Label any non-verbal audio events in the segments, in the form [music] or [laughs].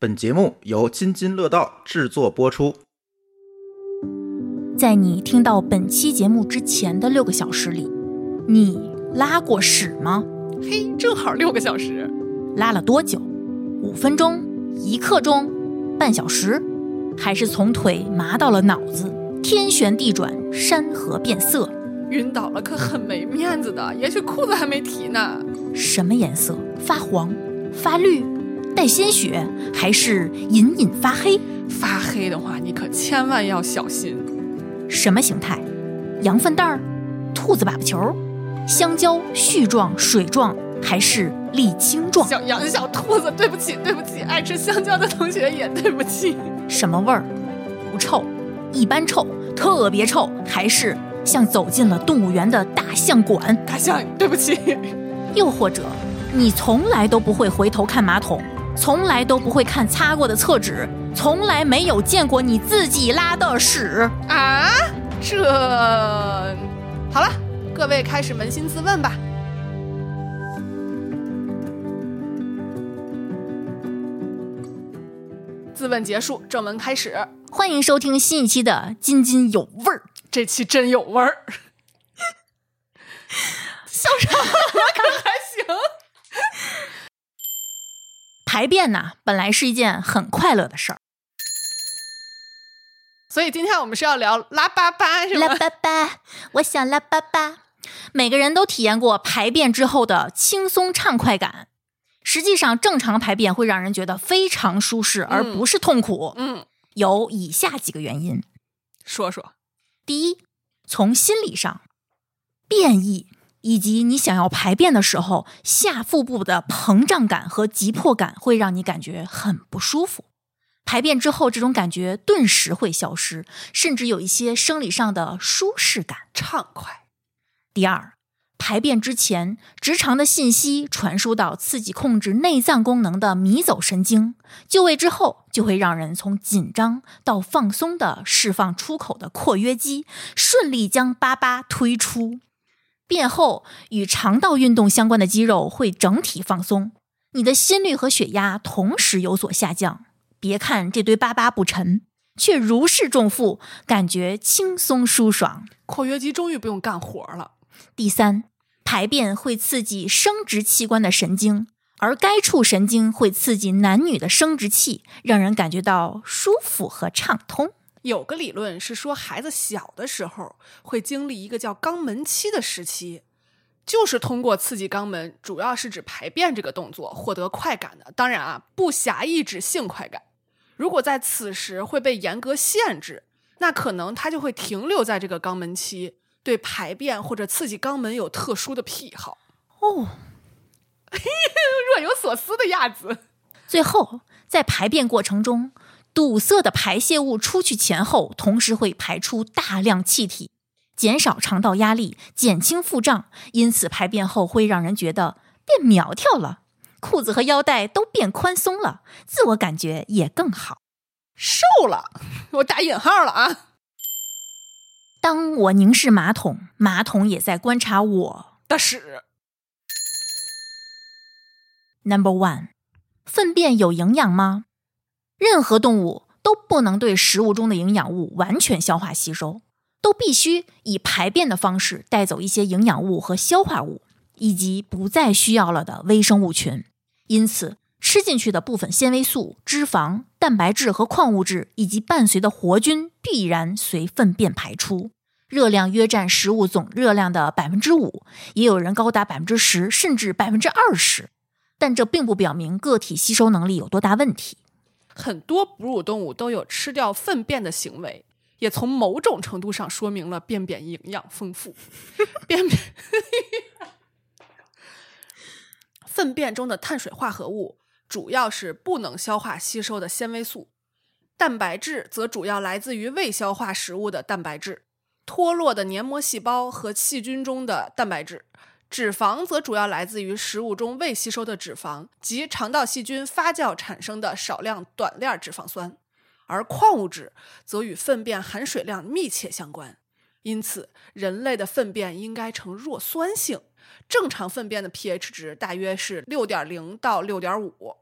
本节目由津津乐道制作播出。在你听到本期节目之前的六个小时里，你拉过屎吗？嘿，正好六个小时。拉了多久？五分钟、一刻钟、半小时，还是从腿麻到了脑子，天旋地转，山河变色？晕倒了可很没面子的，也许裤子还没提呢。什么颜色？发黄、发绿、带鲜血，还是隐隐发黑？发黑的话，你可千万要小心。什么形态？羊粪蛋儿、兔子粑粑球、香蕉絮状、水状，还是沥青状？小羊、小兔子，对不起，对不起，爱吃香蕉的同学也对不起。什么味儿？不臭，一般臭，特别臭，还是像走进了动物园的大象馆？大象，对不起。又或者，你从来都不会回头看马桶，从来都不会看擦过的厕纸，从来没有见过你自己拉的屎。啊，这好了，各位开始扪心自问吧。自问结束，正文开始。欢迎收听新一期的《津津有味儿》，这期真有味儿。笑啥？可还行。排便呐，本来是一件很快乐的事儿。所以今天我们是要聊拉粑粑，是吗？拉粑粑，我想拉粑粑。每个人都体验过排便之后的轻松畅快感。实际上，正常排便会让人觉得非常舒适，而不是痛苦。嗯，有以下几个原因：说说。第一，从心理上，便意以及你想要排便的时候，下腹部的膨胀感和急迫感会让你感觉很不舒服。排便之后，这种感觉顿时会消失，甚至有一些生理上的舒适感、畅快。第二，排便之前，直肠的信息传输到刺激控制内脏功能的迷走神经，就位之后，就会让人从紧张到放松的释放出口的括约肌，顺利将粑粑推出。便后，与肠道运动相关的肌肉会整体放松，你的心率和血压同时有所下降。别看这堆粑粑不沉，却如释重负，感觉轻松舒爽。括约肌终于不用干活了。第三，排便会刺激生殖器官的神经，而该处神经会刺激男女的生殖器，让人感觉到舒服和畅通。有个理论是说，孩子小的时候会经历一个叫肛门期的时期，就是通过刺激肛门，主要是指排便这个动作获得快感的。当然啊，不狭义指性快感。如果在此时会被严格限制，那可能他就会停留在这个肛门期。对排便或者刺激肛门有特殊的癖好哦，[laughs] 若有所思的样子。最后，在排便过程中，堵塞的排泄物出去前后，同时会排出大量气体，减少肠道压力，减轻腹胀，因此排便后会让人觉得变苗条了，裤子和腰带都变宽松了，自我感觉也更好，瘦了。[laughs] 我打引号了啊。当我凝视马桶，马桶也在观察我的屎。Number one，粪便有营养吗？任何动物都不能对食物中的营养物完全消化吸收，都必须以排便的方式带走一些营养物和消化物，以及不再需要了的微生物群。因此，吃进去的部分纤维素、脂肪、蛋白质和矿物质，以及伴随的活菌，必然随粪便排出。热量约占食物总热量的百分之五，也有人高达百分之十，甚至百分之二十。但这并不表明个体吸收能力有多大问题。很多哺乳动物都有吃掉粪便的行为，也从某种程度上说明了便便营养丰富。[laughs] 便便，[laughs] 粪便中的碳水化合物主要是不能消化吸收的纤维素，蛋白质则主要来自于未消化食物的蛋白质。脱落的黏膜细胞和细菌中的蛋白质，脂肪则主要来自于食物中未吸收的脂肪及肠道细菌发酵产生的少量短链脂肪酸，而矿物质则与粪便含水量密切相关。因此，人类的粪便应该呈弱酸性，正常粪便的 pH 值大约是六点零到六点五。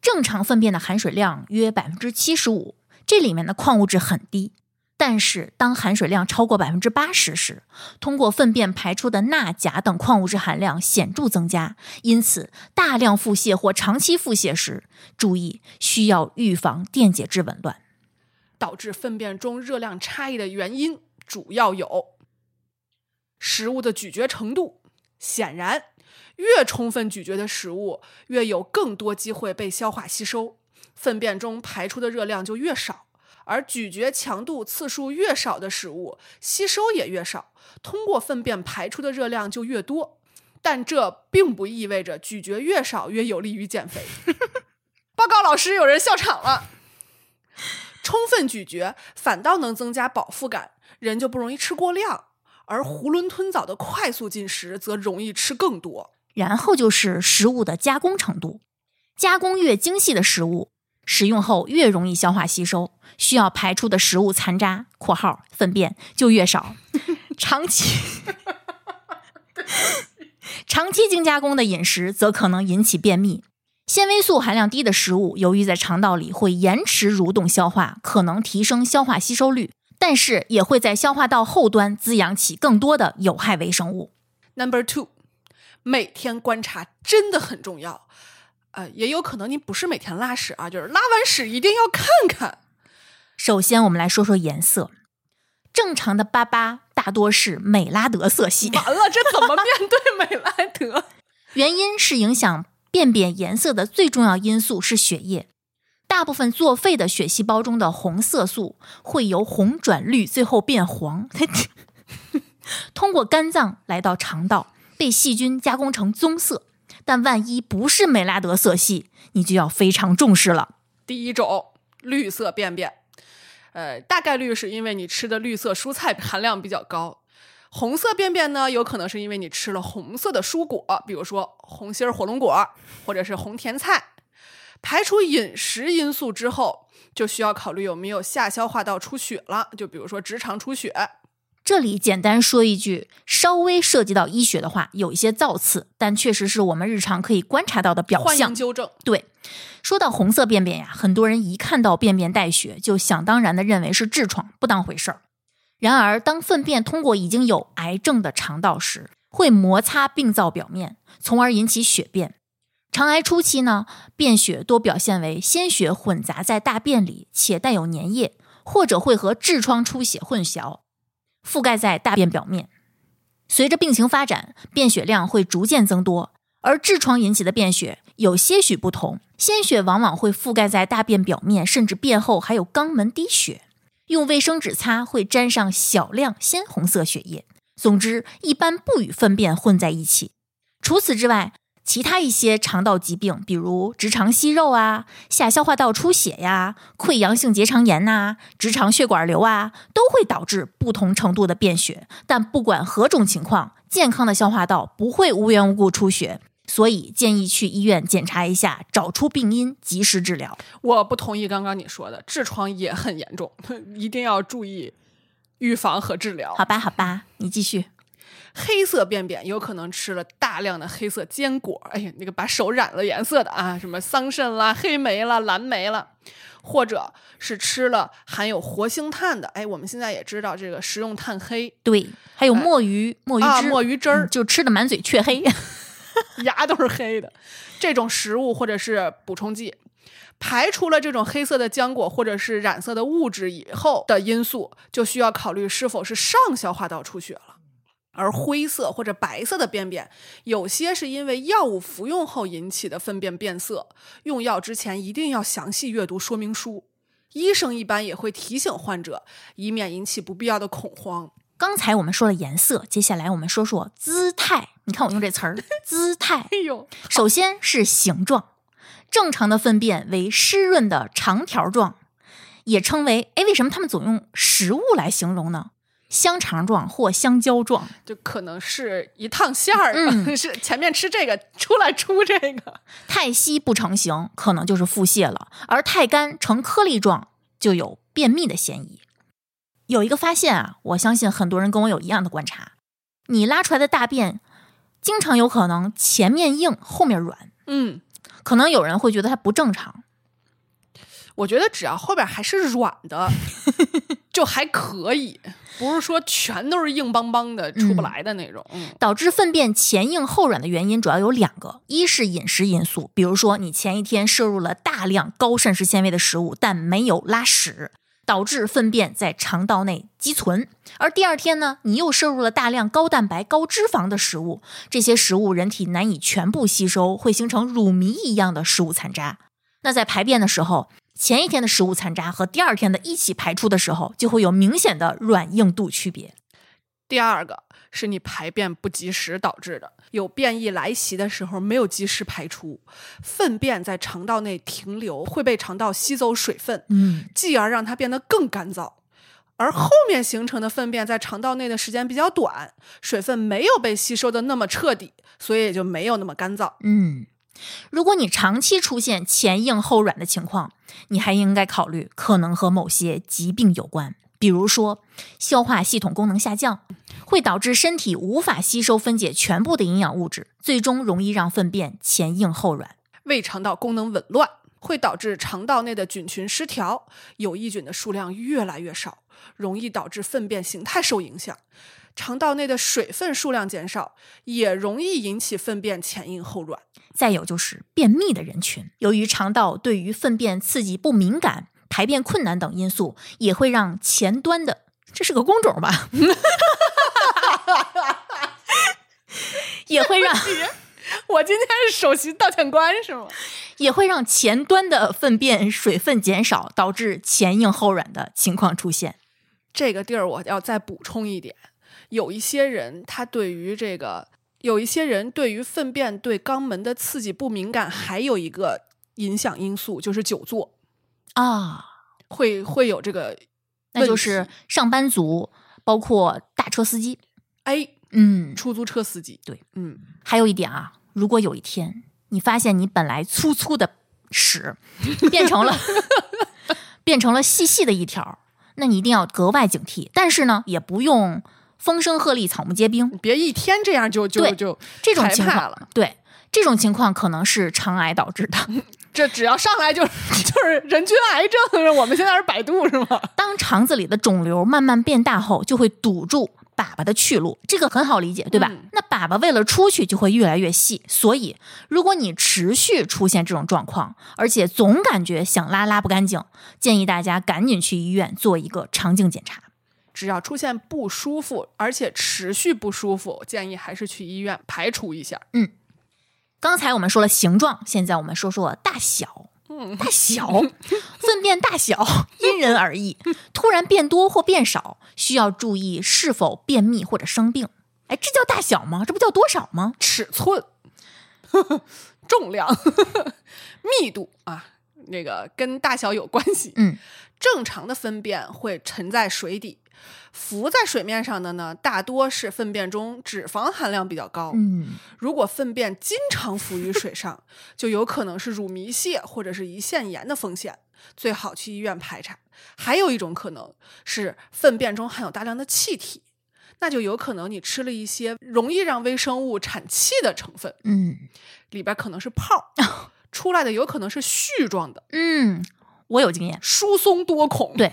正常粪便的含水量约百分之七十五，这里面的矿物质很低。但是，当含水量超过百分之八十时，通过粪便排出的钠、钾等矿物质含量显著增加。因此，大量腹泻或长期腹泻时，注意需要预防电解质紊乱。导致粪便中热量差异的原因主要有食物的咀嚼程度。显然，越充分咀嚼的食物，越有更多机会被消化吸收，粪便中排出的热量就越少。而咀嚼强度次数越少的食物，吸收也越少，通过粪便排出的热量就越多。但这并不意味着咀嚼越少越有利于减肥。[laughs] 报告老师，有人笑场了。充分咀嚼反倒能增加饱腹感，人就不容易吃过量；而囫囵吞枣的快速进食则容易吃更多。然后就是食物的加工程度，加工越精细的食物，食用后越容易消化吸收，需要排出的食物残渣（括号粪便）就越少。[laughs] 长期 [laughs] [laughs] 长期精加工的饮食则可能引起便秘。纤维素含量低的食物，由于在肠道里会延迟蠕动消化，可能提升消化吸收率，但是也会在消化道后端滋养起更多的有害微生物。Number two，每天观察真的很重要。呃，也有可能您不是每天拉屎啊，就是拉完屎一定要看看。首先，我们来说说颜色。正常的粑粑大多是美拉德色系，完了，这怎么面对美拉德？[laughs] 原因是影响便便颜色的最重要因素是血液。大部分作废的血细胞中的红色素会由红转绿，最后变黄，[laughs] 通过肝脏来到肠道，被细菌加工成棕色。但万一不是美拉德色系，你就要非常重视了。第一种绿色便便，呃，大概率是因为你吃的绿色蔬菜含量比较高。红色便便呢，有可能是因为你吃了红色的蔬果，比如说红心儿火龙果或者是红甜菜。排除饮食因素之后，就需要考虑有没有下消化道出血了，就比如说直肠出血。这里简单说一句，稍微涉及到医学的话，有一些造次，但确实是我们日常可以观察到的表象欢迎。纠正。对，说到红色便便呀，很多人一看到便便带血，就想当然的认为是痔疮，不当回事儿。然而，当粪便通过已经有癌症的肠道时，会摩擦病灶表面，从而引起血便。肠癌初期呢，便血多表现为鲜血混杂在大便里，且带有粘液，或者会和痔疮出血混淆，覆盖在大便表面。随着病情发展，便血量会逐渐增多，而痔疮引起的便血有些许不同，鲜血往往会覆盖在大便表面，甚至便后还有肛门滴血。用卫生纸擦会沾上小量鲜红色血液。总之，一般不与粪便混在一起。除此之外，其他一些肠道疾病，比如直肠息肉啊、下消化道出血呀、溃疡性结肠炎呐、直肠血管瘤啊，都会导致不同程度的便血。但不管何种情况，健康的消化道不会无缘无故出血，所以建议去医院检查一下，找出病因，及时治疗。我不同意刚刚你说的，痔疮也很严重，[laughs] 一定要注意预防和治疗。好吧，好吧，你继续。黑色便便有可能吃了大量的黑色坚果，哎呀，那个把手染了颜色的啊，[laughs] 什么桑葚啦、黑莓啦、蓝莓啦，或者是吃了含有活性炭的。哎，我们现在也知道这个食用炭黑对，还有墨鱼，墨鱼汁，啊，墨鱼汁儿嗯，就吃的满嘴雀黑。[laughs] 牙都是黑的，这种食物或者是补充剂。排除了这种黑色的浆果或者是染色的物质以后的因素，就需要考虑是否是上消化道出血了。而灰色或者白色的便便，有些是因为药物服用后引起的粪便变色，用药之前一定要详细阅读说明书。医生一般也会提醒患者，以免引起不必要的恐慌。刚才我们说了颜色，接下来我们说说姿态。你看我用这词儿，姿态。哎呦，首先是形状，正常的粪便为湿润的长条状，也称为哎，为什么他们总用食物来形容呢？香肠状或香蕉状。就可能是一趟馅儿，嗯 [laughs] 是前面吃这个，出来出这个。太稀不成形，可能就是腹泻了；而太干成颗粒状，就有便秘的嫌疑。有一个发现啊，我相信很多人跟我有一样的观察：你拉出来的大便，经常有可能前面硬，后面软。嗯，可能有人会觉得它不正常。我觉得只要后边还是软的，就还可以，不是说全都是硬邦邦的出不来的那种。导致粪便前硬后软的原因主要有两个，一是饮食因素，比如说你前一天摄入了大量高膳食纤维的食物，但没有拉屎，导致粪便在肠道内积存；而第二天呢，你又摄入了大量高蛋白、高脂肪的食物，这些食物人体难以全部吸收，会形成乳糜一样的食物残渣。那在排便的时候，前一天的食物残渣和第二天的一起排出的时候，就会有明显的软硬度区别。第二个是你排便不及时导致的，有便意来袭的时候没有及时排出，粪便在肠道内停留，会被肠道吸走水分，嗯，继而让它变得更干燥。而后面形成的粪便在肠道内的时间比较短，水分没有被吸收的那么彻底，所以也就没有那么干燥。嗯，如果你长期出现前硬后软的情况，你还应该考虑可能和某些疾病有关，比如说消化系统功能下降，会导致身体无法吸收分解全部的营养物质，最终容易让粪便前硬后软。胃肠道功能紊乱，会导致肠道内的菌群失调，有益菌的数量越来越少，容易导致粪便形态受影响。肠道内的水分数量减少，也容易引起粪便前硬后软。再有就是便秘的人群，由于肠道对于粪便刺激不敏感、排便困难等因素，也会让前端的这是个工种吧，[laughs] 也会让 [laughs] 我今天是首席道歉官是吗？也会让前端的粪便水分减少，导致前硬后软的情况出现。这个地儿我要再补充一点，有一些人他对于这个，有一些人对于粪便对肛门的刺激不敏感，还有一个影响因素就是久坐，啊，会会有这个，那就是上班族，包括大车司机。哎，嗯，出租车司机，对，嗯，还有一点啊，如果有一天你发现你本来粗粗的屎 [laughs] 变成了变成了细细的一条，那你一定要格外警惕。但是呢，也不用风声鹤唳、草木皆兵。别一天这样就就就这种情况了，对这种情况可能是肠癌导致的。[laughs] 这只要上来就 [laughs] 就是人均癌症，我们现在是百度是吗？当肠子里的肿瘤慢慢变大后，就会堵住粑粑的去路，这个很好理解，对吧？嗯那粑粑为了出去就会越来越细，所以如果你持续出现这种状况，而且总感觉想拉拉不干净，建议大家赶紧去医院做一个肠镜检查。只要出现不舒服，而且持续不舒服，建议还是去医院排除一下。嗯刚才我们说了形状，现在我们说说大小。嗯，大小，粪便大小因人而异，[laughs] 突然变多或变少，需要注意是否便秘或者生病。哎，这叫大小吗？这不叫多少吗？尺寸、[laughs] 重量、[laughs] 密度啊，那个跟大小有关系。嗯，正常的粪便会沉在水底，浮在水面上的呢，大多是粪便中脂肪含量比较高。嗯，如果粪便经常浮于水上，就有可能是乳糜泻或者是胰腺炎的风险，最好去医院排查。还有一种可能是粪便中含有大量的气体，那就有可能你吃了一些容易让微生物产气的成分，嗯里边可能是泡儿，出来的有可能是絮状的，嗯，我有经验。疏松多孔。对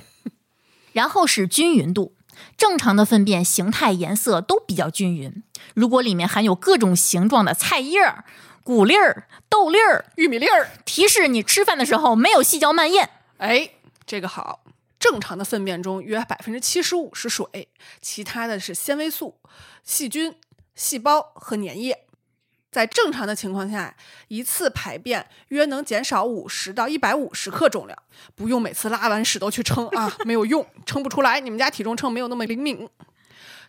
然后是均匀度，正常的粪便形态、颜色都比较均匀。如果里面含有各种形状的菜叶儿、谷粒儿、豆粒儿，玉米粒儿，提示你吃饭的时候没有细嚼慢咽。哎，这个好。正常的粪便中约百分之七十五是水，其他的是纤维素、细菌、细胞和粘液。在正常的情况下，一次排便约能减少五十到一百五十克重量，不用每次拉完屎都去称啊，没有用，称不出来。你们家体重秤没有那么灵敏。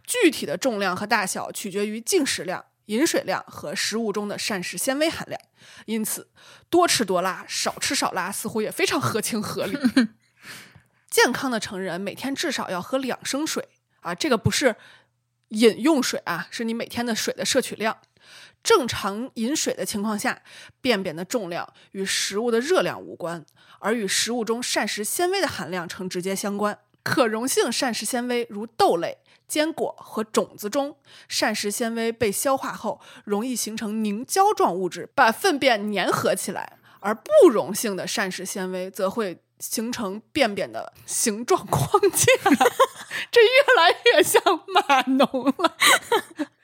具体的重量和大小取决于进食量、饮水量和食物中的膳食纤维含量，因此多吃多拉，少吃少拉似乎也非常合情合理。[laughs] 健康的成人每天至少要喝两升水啊，这个不是饮用水啊，是你每天的水的摄取量。正常饮水的情况下，便便的重量与食物的热量无关，而与食物中膳食纤维的含量呈直接相关。可溶性膳食纤维如豆类、坚果和种子中，膳食纤维被消化后容易形成凝胶状物质，把粪便粘合起来；而不溶性的膳食纤维则会形成便便的形状框架。[laughs] 这越来越像码农了，[laughs]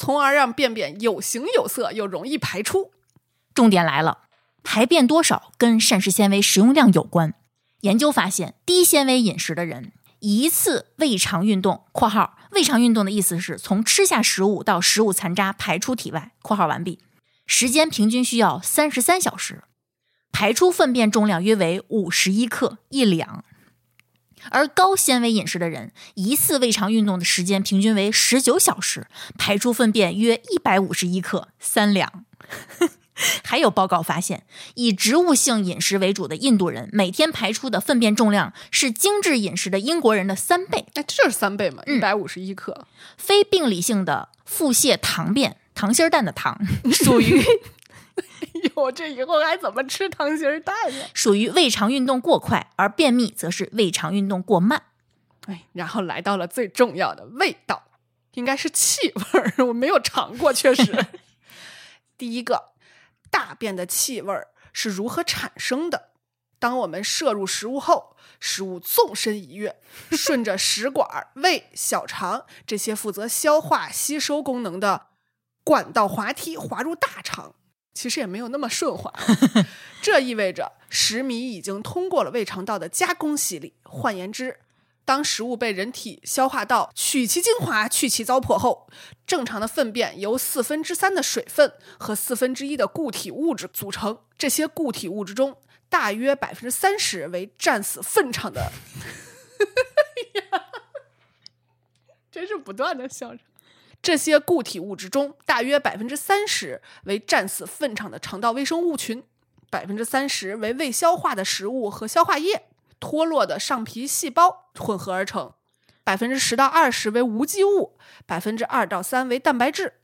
从而让便便有形有色又容易排出。重点来了，排便多少跟膳食纤维食用量有关。研究发现，低纤维饮食的人一次胃肠运动（括号胃肠运动的意思是从吃下食物到食物残渣排出体外）（括号完毕）时间平均需要三十三小时，排出粪便重量约为五十一克一两。而高纤维饮食的人一次胃肠运动的时间平均为十九小时，排出粪便约一百五十一克三两。[laughs] 还有报告发现，以植物性饮食为主的印度人每天排出的粪便重量是精致饮食的英国人的三倍。哎，这就是三倍嘛，一百五十一克。非病理性的腹泻糖便（糖心蛋的糖）属于，[laughs] 哟，这以后还怎么吃糖心蛋呢？属于胃肠运动过快，而便秘则是胃肠运动过慢。哎，然后来到了最重要的味道，应该是气味儿，[laughs] 我没有尝过，确实。[laughs] 第一个。大便的气味儿是如何产生的？当我们摄入食物后，食物纵身一跃，顺着食管、胃、小肠这些负责消化吸收功能的管道滑梯滑入大肠。其实也没有那么顺滑，这意味着食糜已经通过了胃肠道的加工洗礼。换言之，当食物被人体消化道取其精华、去其糟粕后，正常的粪便由四分之三的水分和四分之一的固体物质组成。这些固体物质中，大约百分之三十为战死粪场的。哈哈哈真是不断的笑着。这些固体物质中，大约百分之三十为战死粪场的肠道微生物群，百分之三十为未消化的食物和消化液。脱落的上皮细胞混合而成，百分之十到二十为无机物，百分之二到三为蛋白质。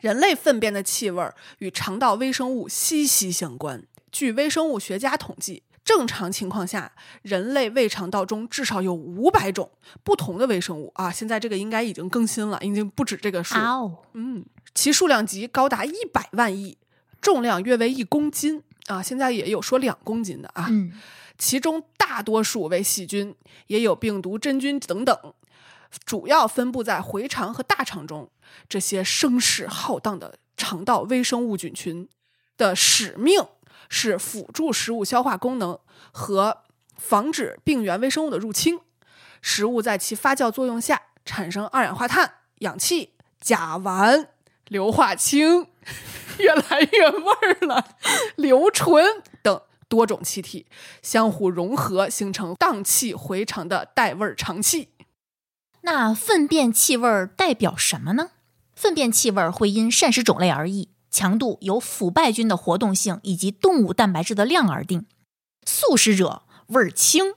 人类粪便的气味与肠道微生物息息相关。据微生物学家统计，正常情况下，人类胃肠道中至少有五百种不同的微生物啊！现在这个应该已经更新了，已经不止这个数。嗯，其数量级高达一百万亿，重量约为一公斤啊！现在也有说两公斤的啊。嗯。其中大多数为细菌，也有病毒、真菌等等，主要分布在回肠和大肠中。这些声势浩荡的肠道微生物菌群的使命是辅助食物消化功能和防止病原微生物的入侵。食物在其发酵作用下产生二氧化碳、氧气、甲烷、硫化氢，[laughs] 越来越味儿了，硫醇等。多种气体相互融合，形成荡气回肠的带味儿肠气。那粪便气味代表什么呢？粪便气味会因膳食种类而异，强度由腐败菌的活动性以及动物蛋白质的量而定。素食者味儿轻，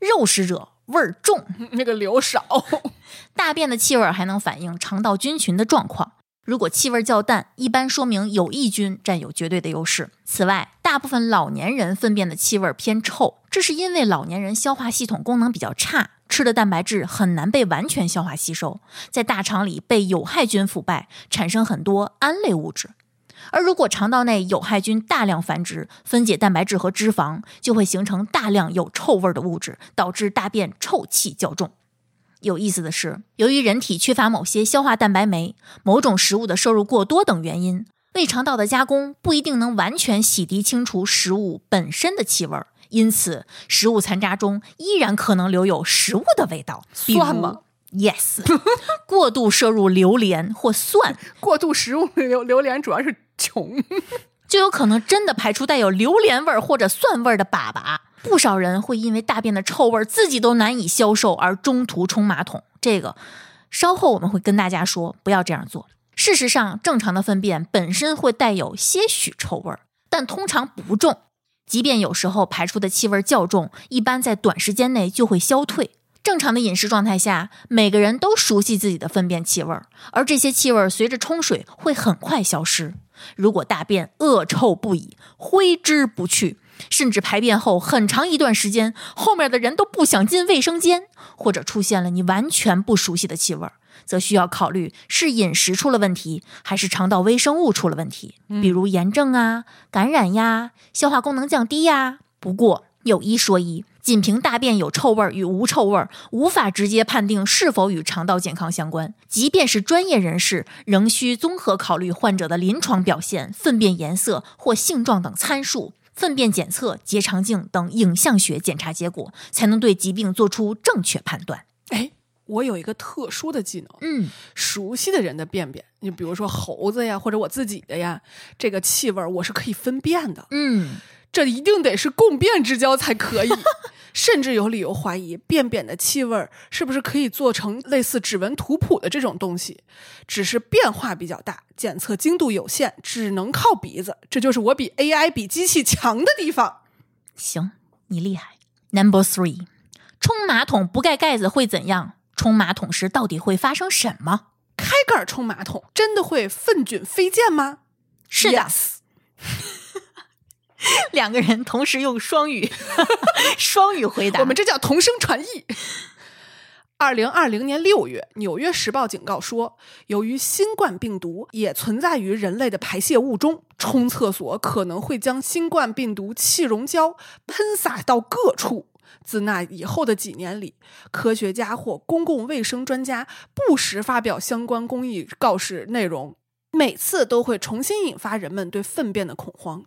肉食者味儿重，[laughs] 那个流少。[laughs] 大便的气味还能反映肠道菌群的状况。如果气味较淡，一般说明有益菌占有绝对的优势。此外，大部分老年人粪便的气味偏臭，这是因为老年人消化系统功能比较差，吃的蛋白质很难被完全消化吸收，在大肠里被有害菌腐败，产生很多胺类物质。而如果肠道内有害菌大量繁殖，分解蛋白质和脂肪，就会形成大量有臭味的物质，导致大便臭气较重。有意思的是，由于人体缺乏某些消化蛋白酶、某种食物的摄入过多等原因，胃肠道的加工不一定能完全洗涤清除食物本身的气味，因此食物残渣中依然可能留有食物的味道。算吗？Yes，过度摄入榴莲或蒜，[laughs] 过度食物榴榴莲主要是穷，[laughs] 就有可能真的排出带有榴莲味儿或者蒜味儿的粑粑。不少人会因为大便的臭味自己都难以消受而中途冲马桶，这个稍后我们会跟大家说，不要这样做。事实上，正常的粪便本身会带有些许臭味儿，但通常不重。即便有时候排出的气味较重，一般在短时间内就会消退。正常的饮食状态下，每个人都熟悉自己的粪便气味，而这些气味随着冲水会很快消失。如果大便恶臭不已、挥之不去，甚至排便后很长一段时间，后面的人都不想进卫生间，或者出现了你完全不熟悉的气味儿，则需要考虑是饮食出了问题，还是肠道微生物出了问题，比如炎症啊、感染呀、消化功能降低呀。不过有一说一。仅凭大便有臭味与无臭味，无法直接判定是否与肠道健康相关。即便是专业人士，仍需综合考虑患者的临床表现、粪便颜色或性状等参数、粪便检测、结肠镜等影像学检查结果，才能对疾病做出正确判断。哎，我有一个特殊的技能，嗯，熟悉的人的便便，你比如说猴子呀，或者我自己的呀，这个气味我是可以分辨的。嗯，这一定得是共变之交才可以。[laughs] 甚至有理由怀疑便便的气味是不是可以做成类似指纹图谱的这种东西，只是变化比较大，检测精度有限，只能靠鼻子。这就是我比 AI 比机器强的地方。行，你厉害。Number three，冲马桶不盖盖子会怎样？冲马桶时到底会发生什么？开盖冲马桶真的会粪菌飞溅吗？是的。Yes [laughs] 两个人同时用双语，[laughs] 双语回答。我们这叫同声传译。二零二零年六月，《纽约时报》警告说，由于新冠病毒也存在于人类的排泄物中，冲厕所可能会将新冠病毒气溶胶喷洒到各处。自那以后的几年里，科学家或公共卫生专家不时发表相关公益告示内容，每次都会重新引发人们对粪便的恐慌。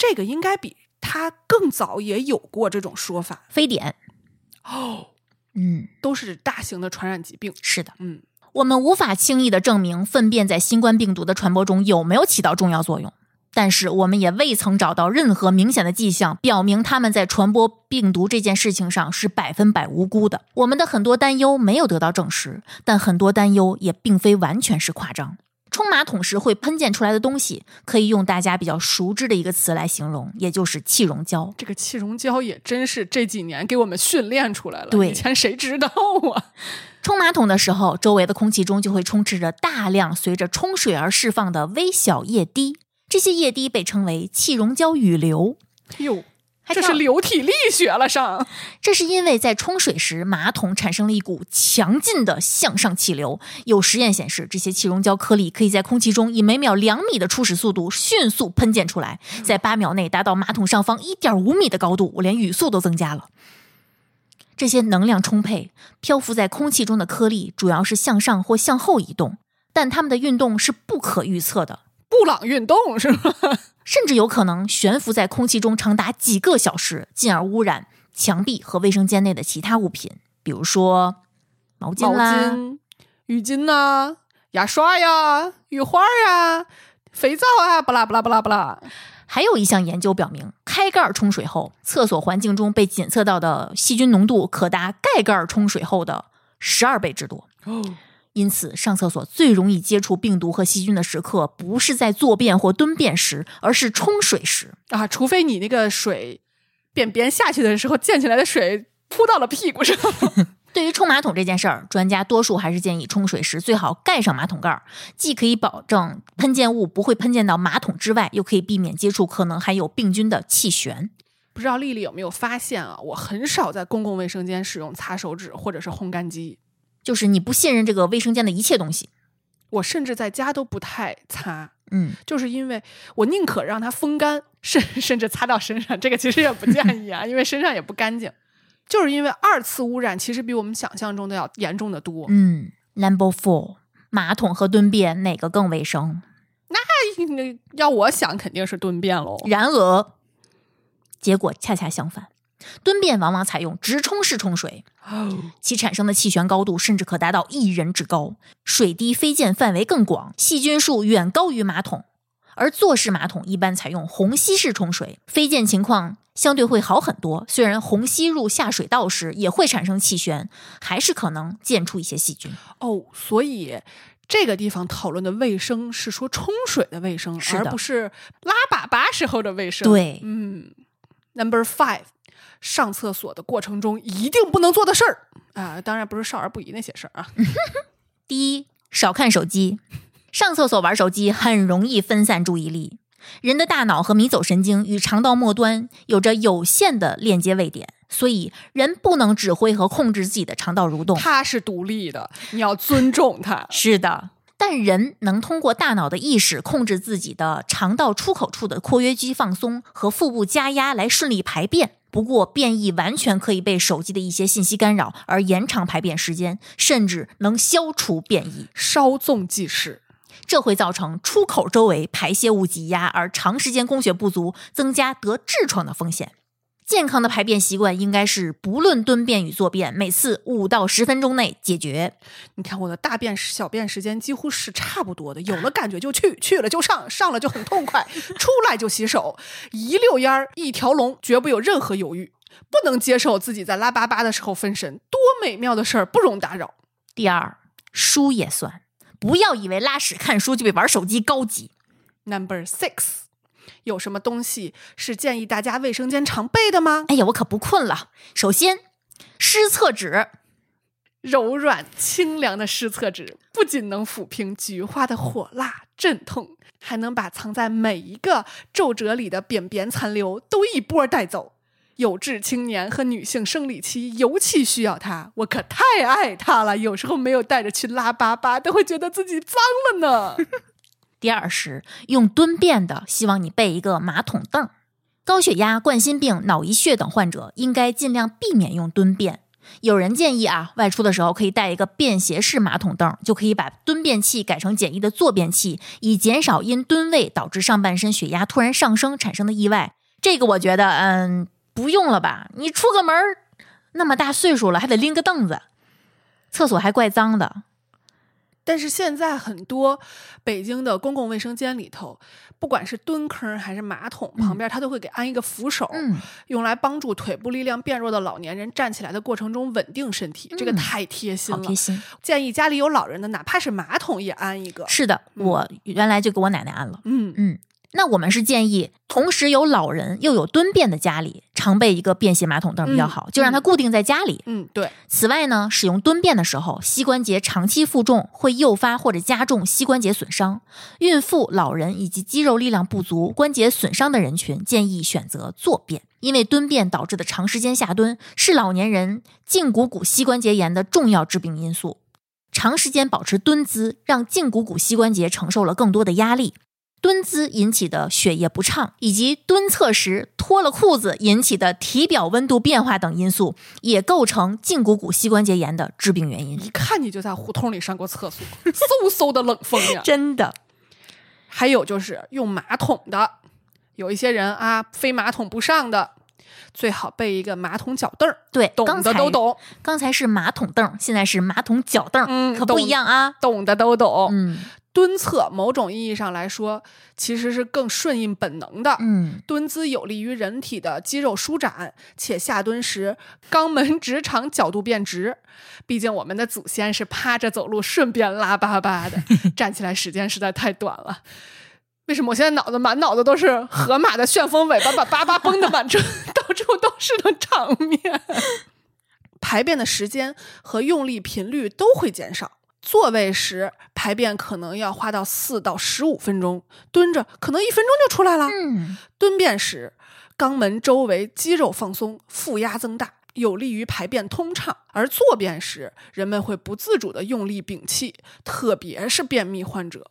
这个应该比他更早也有过这种说法。非典，哦，嗯，都是大型的传染疾病。是的，嗯，我们无法轻易的证明粪便在新冠病毒的传播中有没有起到重要作用，但是我们也未曾找到任何明显的迹象表明他们在传播病毒这件事情上是百分百无辜的。我们的很多担忧没有得到证实，但很多担忧也并非完全是夸张。冲马桶时会喷溅出来的东西，可以用大家比较熟知的一个词来形容，也就是气溶胶。这个气溶胶也真是这几年给我们训练出来了。对以前谁知道啊？[laughs] 冲马桶的时候，周围的空气中就会充斥着大量随着冲水而释放的微小液滴，这些液滴被称为气溶胶雨流。哎呦，还挺这是流体力学了上。这是因为在冲水时，马桶产生了一股强劲的向上气流。有实验显示，这些气溶胶颗粒可以在空气中以每秒两米的初始速度迅速喷溅出来，在八秒内达到马桶上方一点五米的高度，我连语速都增加了。这些能量充沛、漂浮在空气中的颗粒主要是向上或向后移动，但它们的运动是不可预测的。布朗运动是吧？甚至有可能悬浮在空气中长达几个小时，进而污染墙壁和卫生间内的其他物品，比如说毛巾毛啦。巾、浴巾呐、牙刷呀、浴花呀、肥皂啊，巴拉巴拉巴拉巴拉。还有一项研究表明，开盖冲水后，厕所环境中被检测到的细菌浓度可达盖盖冲水后的十二倍之多。哦，因此，上厕所最容易接触病毒和细菌的时刻，不是在坐便或蹲便时，而是冲水时。啊，除非你那个水便便下去的时候溅起来的水扑到了屁股上。[laughs] 对于冲马桶这件事儿，专家多数还是建议冲水时最好盖上马桶盖儿，既可以保证喷溅物不会喷溅到马桶之外，又可以避免接触可能含有病菌的气旋。不知道丽丽有没有发现啊？我很少在公共卫生间使用擦手纸或者是烘干机，就是你不信任这个卫生间的一切东西。我甚至在家都不太擦，嗯，就是因为我宁可让它风干，甚甚至擦到身上，这个其实也不建议啊，因为身上也不干净。就是因为二次污染其实比我们想象中的要严重的多。嗯，Number Four，马桶和蹲便哪个更卫生？那要我想，肯定是蹲便喽。然而，结果恰恰相反，蹲便往往采用直冲式冲水，其产生的气旋高度甚至可达到一人之高，水滴飞溅范围更广，细菌数远高于马桶。而坐式马桶一般采用虹吸式冲水，飞溅情况相对会好很多。虽然虹吸入下水道时也会产生气旋，还是可能溅出一些细菌。哦，所以这个地方讨论的卫生是说冲水的卫生，而不是拉粑粑时候的卫生。，对，嗯，Number Five，上厕所的过程中一定不能做的事儿啊，当然不是少儿不宜那些事儿啊。[laughs] 第一，少看手机。上厕所玩手机很容易分散注意力。人的大脑和迷走神经与肠道末端有着有限的链接位点，所以人不能指挥和控制自己的肠道蠕动。它是独立的，你要尊重它。是的，但人能通过大脑的意识控制自己的肠道出口处的括约肌放松和腹部加压来顺利排便。不过，变异完全可以被手机的一些信息干扰而延长排便时间，甚至能消除变异。稍纵即逝。这会造成出口周围排泄物挤压，而长时间供血不足，增加得痔疮的风险。健康的排便习惯应该是不论蹲便与坐便，每次五到十分钟内解决。你看我的大便小便时间几乎是差不多的，有了感觉就去，去了就上，上了就很痛快，出来就洗手，一溜烟儿一条龙，绝不有任何犹豫。不能接受自己在拉粑粑的时候分神，多美妙的事儿不容打扰。第二，书也算。不要以为拉屎看书就比玩手机高级。Number six，有什么东西是建议大家卫生间常备的吗？哎呀，我可不困了。首先，湿厕纸，柔软清凉的湿厕纸不仅能抚平菊花的火辣阵痛，还能把藏在每一个皱褶里的便便残留都一波带走。有志青年和女性生理期尤其需要它，我可太爱它了。有时候没有带着去拉粑粑，都会觉得自己脏了呢。[laughs] 第二是用蹲便的，希望你备一个马桶凳。高血压、冠心病、脑溢血等患者应该尽量避免用蹲便。有人建议啊，外出的时候可以带一个便携式马桶凳，就可以把蹲便器改成简易的坐便器，以减少因蹲位导致上半身血压突然上升产生的意外。这个我觉得，嗯，不用了吧？你出个门儿那么大岁数了，还得拎个凳子，厕所还怪脏的。但是现在很多北京的公共卫生间里头，不管是蹲坑还是马桶旁边，它都会给安一个扶手，嗯，用来帮助腿部力量变弱的老年人站起来的过程中稳定身体。这个嗯太贴心了，贴心。建议家里有老人的，哪怕是马桶也安一个。是的，我原来就给我奶奶安了。嗯，嗯，那我们是建议，同时有老人又有蹲便的家里，常备一个便携马桶凳比较好，就让它固定在家里。嗯，对，此外呢，使用蹲便的时候，膝关节长期负重会诱发或者加重膝关节损伤。孕妇、老人以及肌肉力量不足、关节损伤的人群，建议选择坐便，因为蹲便导致的长时间下蹲是老年人胫骨骨膝关节炎的重要致病因素。长时间保持蹲姿，让胫骨骨膝关节承受了更多的压力。蹲姿引起的血液不畅，以及蹲厕时脱了裤子引起的体表温度变化等因素，也构成胫骨骨膝关节炎的致病原因。一看你就在胡同里上过厕所，嗖嗖的冷风呀。[laughs] 真的，还有就是用马桶的，有一些人啊，非马桶不上的，最好备一个马桶脚凳儿，对，懂的都懂，刚才是马桶凳，现在是马桶脚凳，嗯可不一样啊。懂的都懂。嗯蹲厕某种意义上来说，其实是更顺应本能的。嗯，蹲姿有利于人体的肌肉舒展，且下蹲时肛门直肠角度变直。毕竟我们的祖先是趴着走路，顺便拉粑粑的，[laughs] 站起来时间实在太短了。为什么我现在脑子满脑子都是河马的旋风尾巴把粑粑崩的满处 [laughs] 到处都是的场面？[laughs] 排便的时间和用力频率都会减少。坐位时排便可能要花到四到十五分钟，蹲着可能一分钟就出来了。嗯，蹲便时，肛门周围肌肉放松，负压增大，有利于排便通畅；而坐便时，人们会不自主的用力屏气，特别是便秘患者，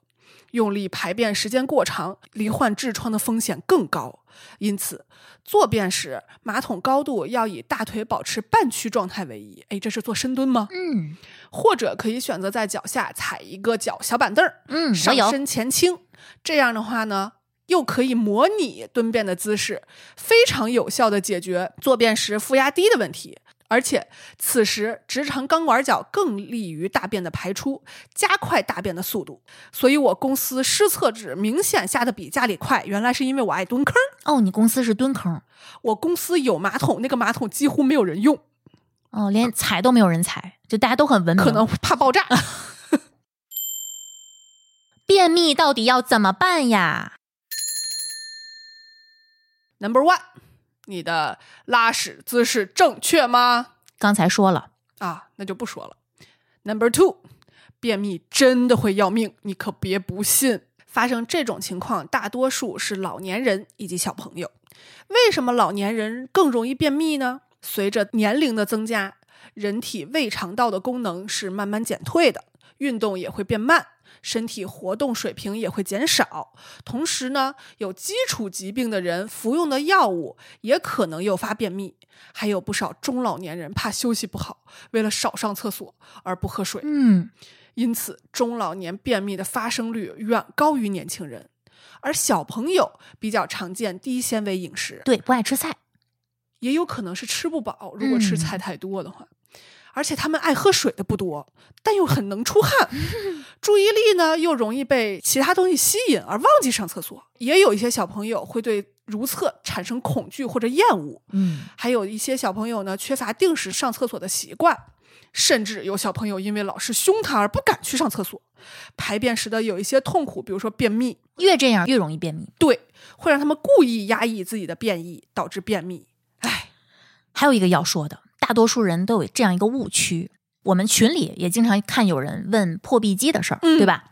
用力排便时间过长，罹患痔疮的风险更高。因此，坐便时马桶高度要以大腿保持半屈状态为宜。哎，这是做深蹲吗？嗯或者可以选择在脚下踩一个脚小板凳儿，嗯，上身前倾，这样的话呢，又可以模拟蹲便的姿势，非常有效的解决坐便时负压低的问题。而且此时直肠钢管角更利于大便的排出，加快大便的速度。所以我公司湿厕纸明显下的比家里快，原来是因为我爱蹲坑。哦，你公司是蹲坑，我公司有马桶，那个马桶几乎没有人用，哦，连踩都没有人踩，就大家都很文明。可能怕爆炸。[laughs] 便秘到底要怎么办呀？Number one，你的拉屎姿势正确吗？刚才说了，啊，那就不说了。Number two，便秘真的会要命，你可别不信。发生这种情况，大多数是老年人以及小朋友。为什么老年人更容易便秘呢？随着年龄的增加，人体胃肠道的功能是慢慢减退的，运动也会变慢，身体活动水平也会减少。同时呢，有基础疾病的人服用的药物也可能诱发便秘。还有不少中老年人怕休息不好，为了少上厕所而不喝水。嗯，因此，中老年便秘的发生率远高于年轻人，而小朋友比较常见低纤维饮食，对，不爱吃菜。也有可能是吃不饱，如果吃菜太多的话。而且他们爱喝水的不多，但又很能出汗，[laughs] 注意力呢又容易被其他东西吸引而忘记上厕所。也有一些小朋友会对如厕产生恐惧或者厌恶，嗯，还有一些小朋友呢缺乏定时上厕所的习惯，甚至有小朋友因为老师凶他而不敢去上厕所，排便时的有一些痛苦，比如说便秘，越这样越容易便秘。对，会让他们故意压抑自己的便意，导致便秘。唉，还有一个要说的，大多数人都有这样一个误区，我们群里也经常看有人问破壁机的事儿，嗯对吧？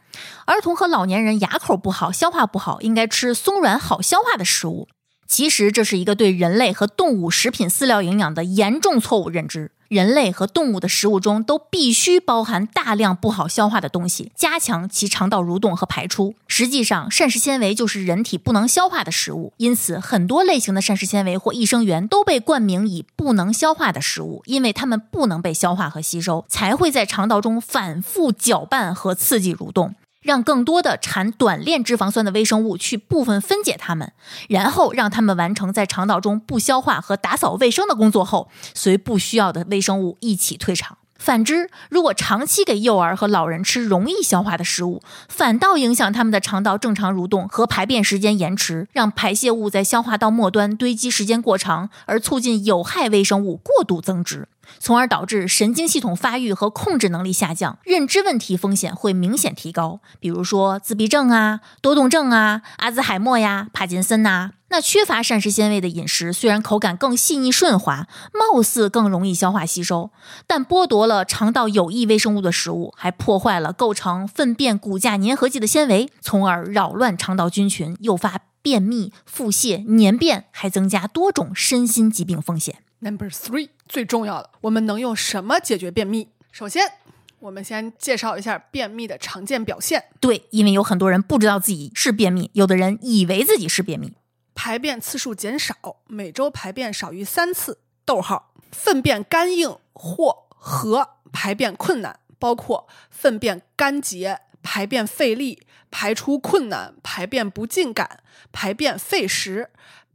儿童和老年人牙口不好、消化不好，应该吃松软好消化的食物。其实这是一个对人类和动物食品饲料营养的严重错误认知。人类和动物的食物中都必须包含大量不好消化的东西，加强其肠道蠕动和排出。实际上，膳食纤维就是人体不能消化的食物，因此很多类型的膳食纤维或益生元都被冠名以不能消化的食物，因为它们不能被消化和吸收，才会在肠道中反复搅拌和刺激蠕动。让更多的产短链脂肪酸的微生物去部分分解它们，然后让它们完成在肠道中不消化和打扫卫生的工作后，随不需要的微生物一起退场。反之，如果长期给幼儿和老人吃容易消化的食物，反倒影响他们的肠道正常蠕动和排便时间延迟，让排泄物在消化道末端堆积时间过长，而促进有害微生物过度增殖。从而导致神经系统发育和控制能力下降，认知问题风险会明显提高，比如说自闭症啊、多动症啊、阿兹海默呀、帕金森呐、那缺乏膳食纤维的饮食，虽然口感更细腻顺滑，貌似更容易消化吸收，但剥夺了肠道有益微生物的食物，还破坏了构成粪便骨架粘合剂的纤维，从而扰乱肠道菌群，诱发便秘、腹泻、粘便，还增加多种身心疾病风险。Number three，最重要的，我们能用什么解决便秘？首先，我们先介绍一下便秘的常见表现：对，因为有很多人不知道自己是便秘，有的人以为自己是便秘。排便次数减少，每周排便少于三次。逗号，粪便干硬或和排便困难，包括粪便干结、排便费力、排出困难、排便不尽感、排便费时、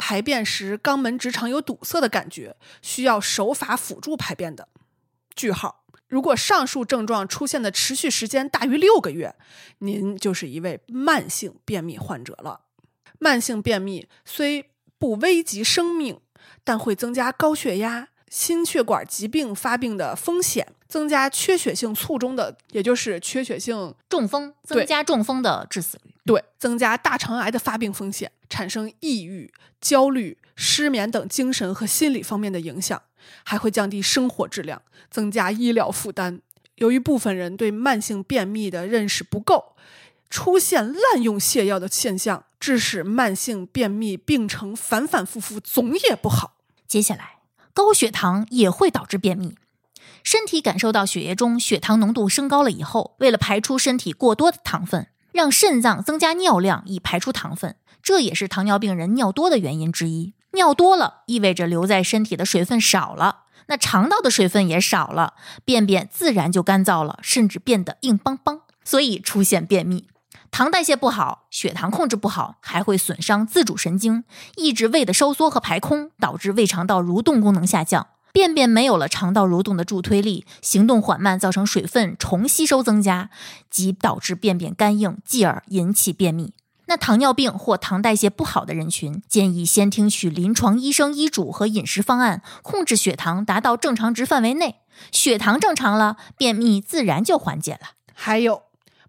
排便时肛门直肠有堵塞的感觉，需要手法辅助排便的。句号。如果上述症状出现的持续时间大于六个月，您就是一位慢性便秘患者了。慢性便秘虽不危及生命，但会增加高血压、心血管疾病发病的风险，增加缺血性卒中的，也就是缺血性中风增加中风的致死率。对，增加大肠癌的发病风险，产生抑郁、焦虑、失眠等精神和心理方面的影响，还会降低生活质量，增加医疗负担。由于部分人对慢性便秘的认识不够，出现滥用泻药的现象，致使慢性便秘病程反反复复，总也不好。接下来，高血糖也会导致便秘。身体感受到血液中血糖浓度升高了以后，为了排出身体过多的糖分，让肾脏增加尿量以排出糖分，这也是糖尿病人尿多的原因之一。尿多了意味着留在身体的水分少了，那肠道的水分也少了，便便自然就干燥了，甚至变得硬邦邦，所以出现便秘。糖代谢不好，血糖控制不好，还会损伤自主神经，抑制胃的收缩和排空，导致胃肠道蠕动功能下降。便便没有了肠道蠕动的助推力，行动缓慢，造成水分重吸收增加，即导致便便干硬，继而引起便秘。那糖尿病或糖代谢不好的人群，建议先听取临床医生医嘱和饮食方案，控制血糖达到正常值范围内。血糖正常了，便秘自然就缓解了。还有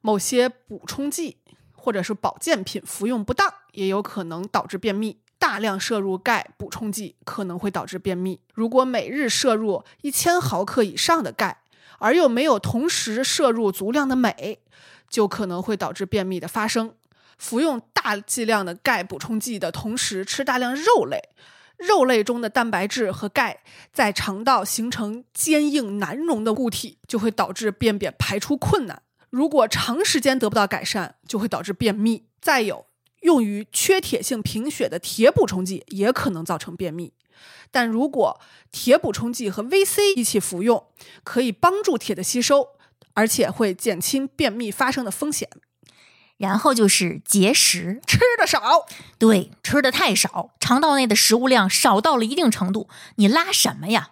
某些补充剂或者是保健品服用不当，也有可能导致便秘。大量摄入钙补充剂可能会导致便秘。如果每日摄入一千毫克以上的钙，而又没有同时摄入足量的镁，就可能会导致便秘的发生。服用大剂量的钙补充剂的同时吃大量肉类，肉类中的蛋白质和钙在肠道形成坚硬难溶的固体，就会导致便便排出困难。如果长时间得不到改善，就会导致便秘。再有，用于缺铁性贫血的铁补充剂也可能造成便秘。但如果铁补充剂和 VC 一起服用，可以帮助铁的吸收，而且会减轻便秘发生的风险。然后就是节食，吃的少，对，吃的太少，肠道内的食物量少到了一定程度，你拉什么呀？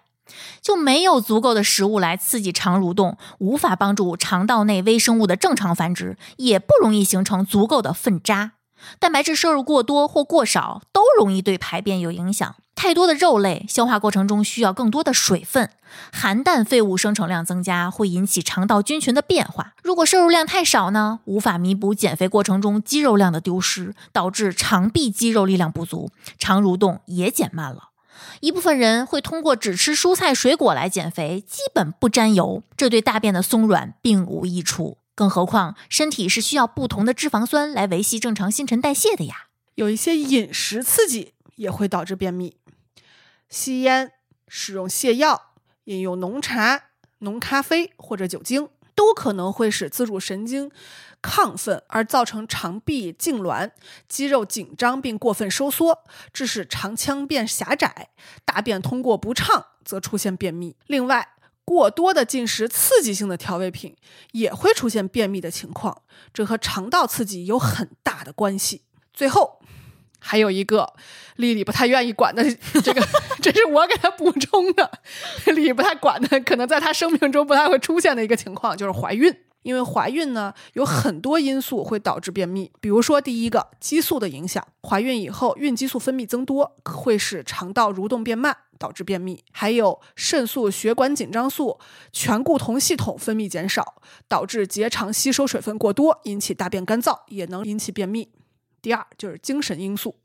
就没有足够的食物来刺激肠蠕动，无法帮助肠道内微生物的正常繁殖，也不容易形成足够的粪渣。蛋白质摄入过多或过少都容易对排便有影响。太多的肉类，消化过程中需要更多的水分，含氮废物生成量增加会引起肠道菌群的变化。如果摄入量太少呢，无法弥补减肥过程中肌肉量的丢失，导致肠壁肌肉力量不足，肠蠕动也减慢了。一部分人会通过只吃蔬菜水果来减肥，基本不沾油，这对大便的松软并无益处。更何况，身体是需要不同的脂肪酸来维系正常新陈代谢的呀。有一些饮食刺激也会导致便秘，吸烟、使用泻药、饮用浓茶、浓咖啡或者酒精，都可能会使自主神经亢奋，而造成肠壁痉挛、肌肉紧张并过分收缩，致使肠腔变狭窄，大便通过不畅，则出现便秘。另外，过多的进食刺激性的调味品也会出现便秘的情况，这和肠道刺激有很大的关系。最后，还有一个丽丽不太愿意管的这个，[laughs] 这是我给她补充的，丽丽不太管的，可能在她生命中不太会出现的一个情况，就是怀孕。因为怀孕呢，有很多因素会导致便秘，比如说第一个激素的影响，怀孕以后孕激素分泌增多，会使肠道蠕动变慢。导致便秘，还有肾素、血管紧张素、醛固酮系统分泌减少，导致结肠吸收水分过多，引起大便干燥，也能引起便秘。第二就是精神因素，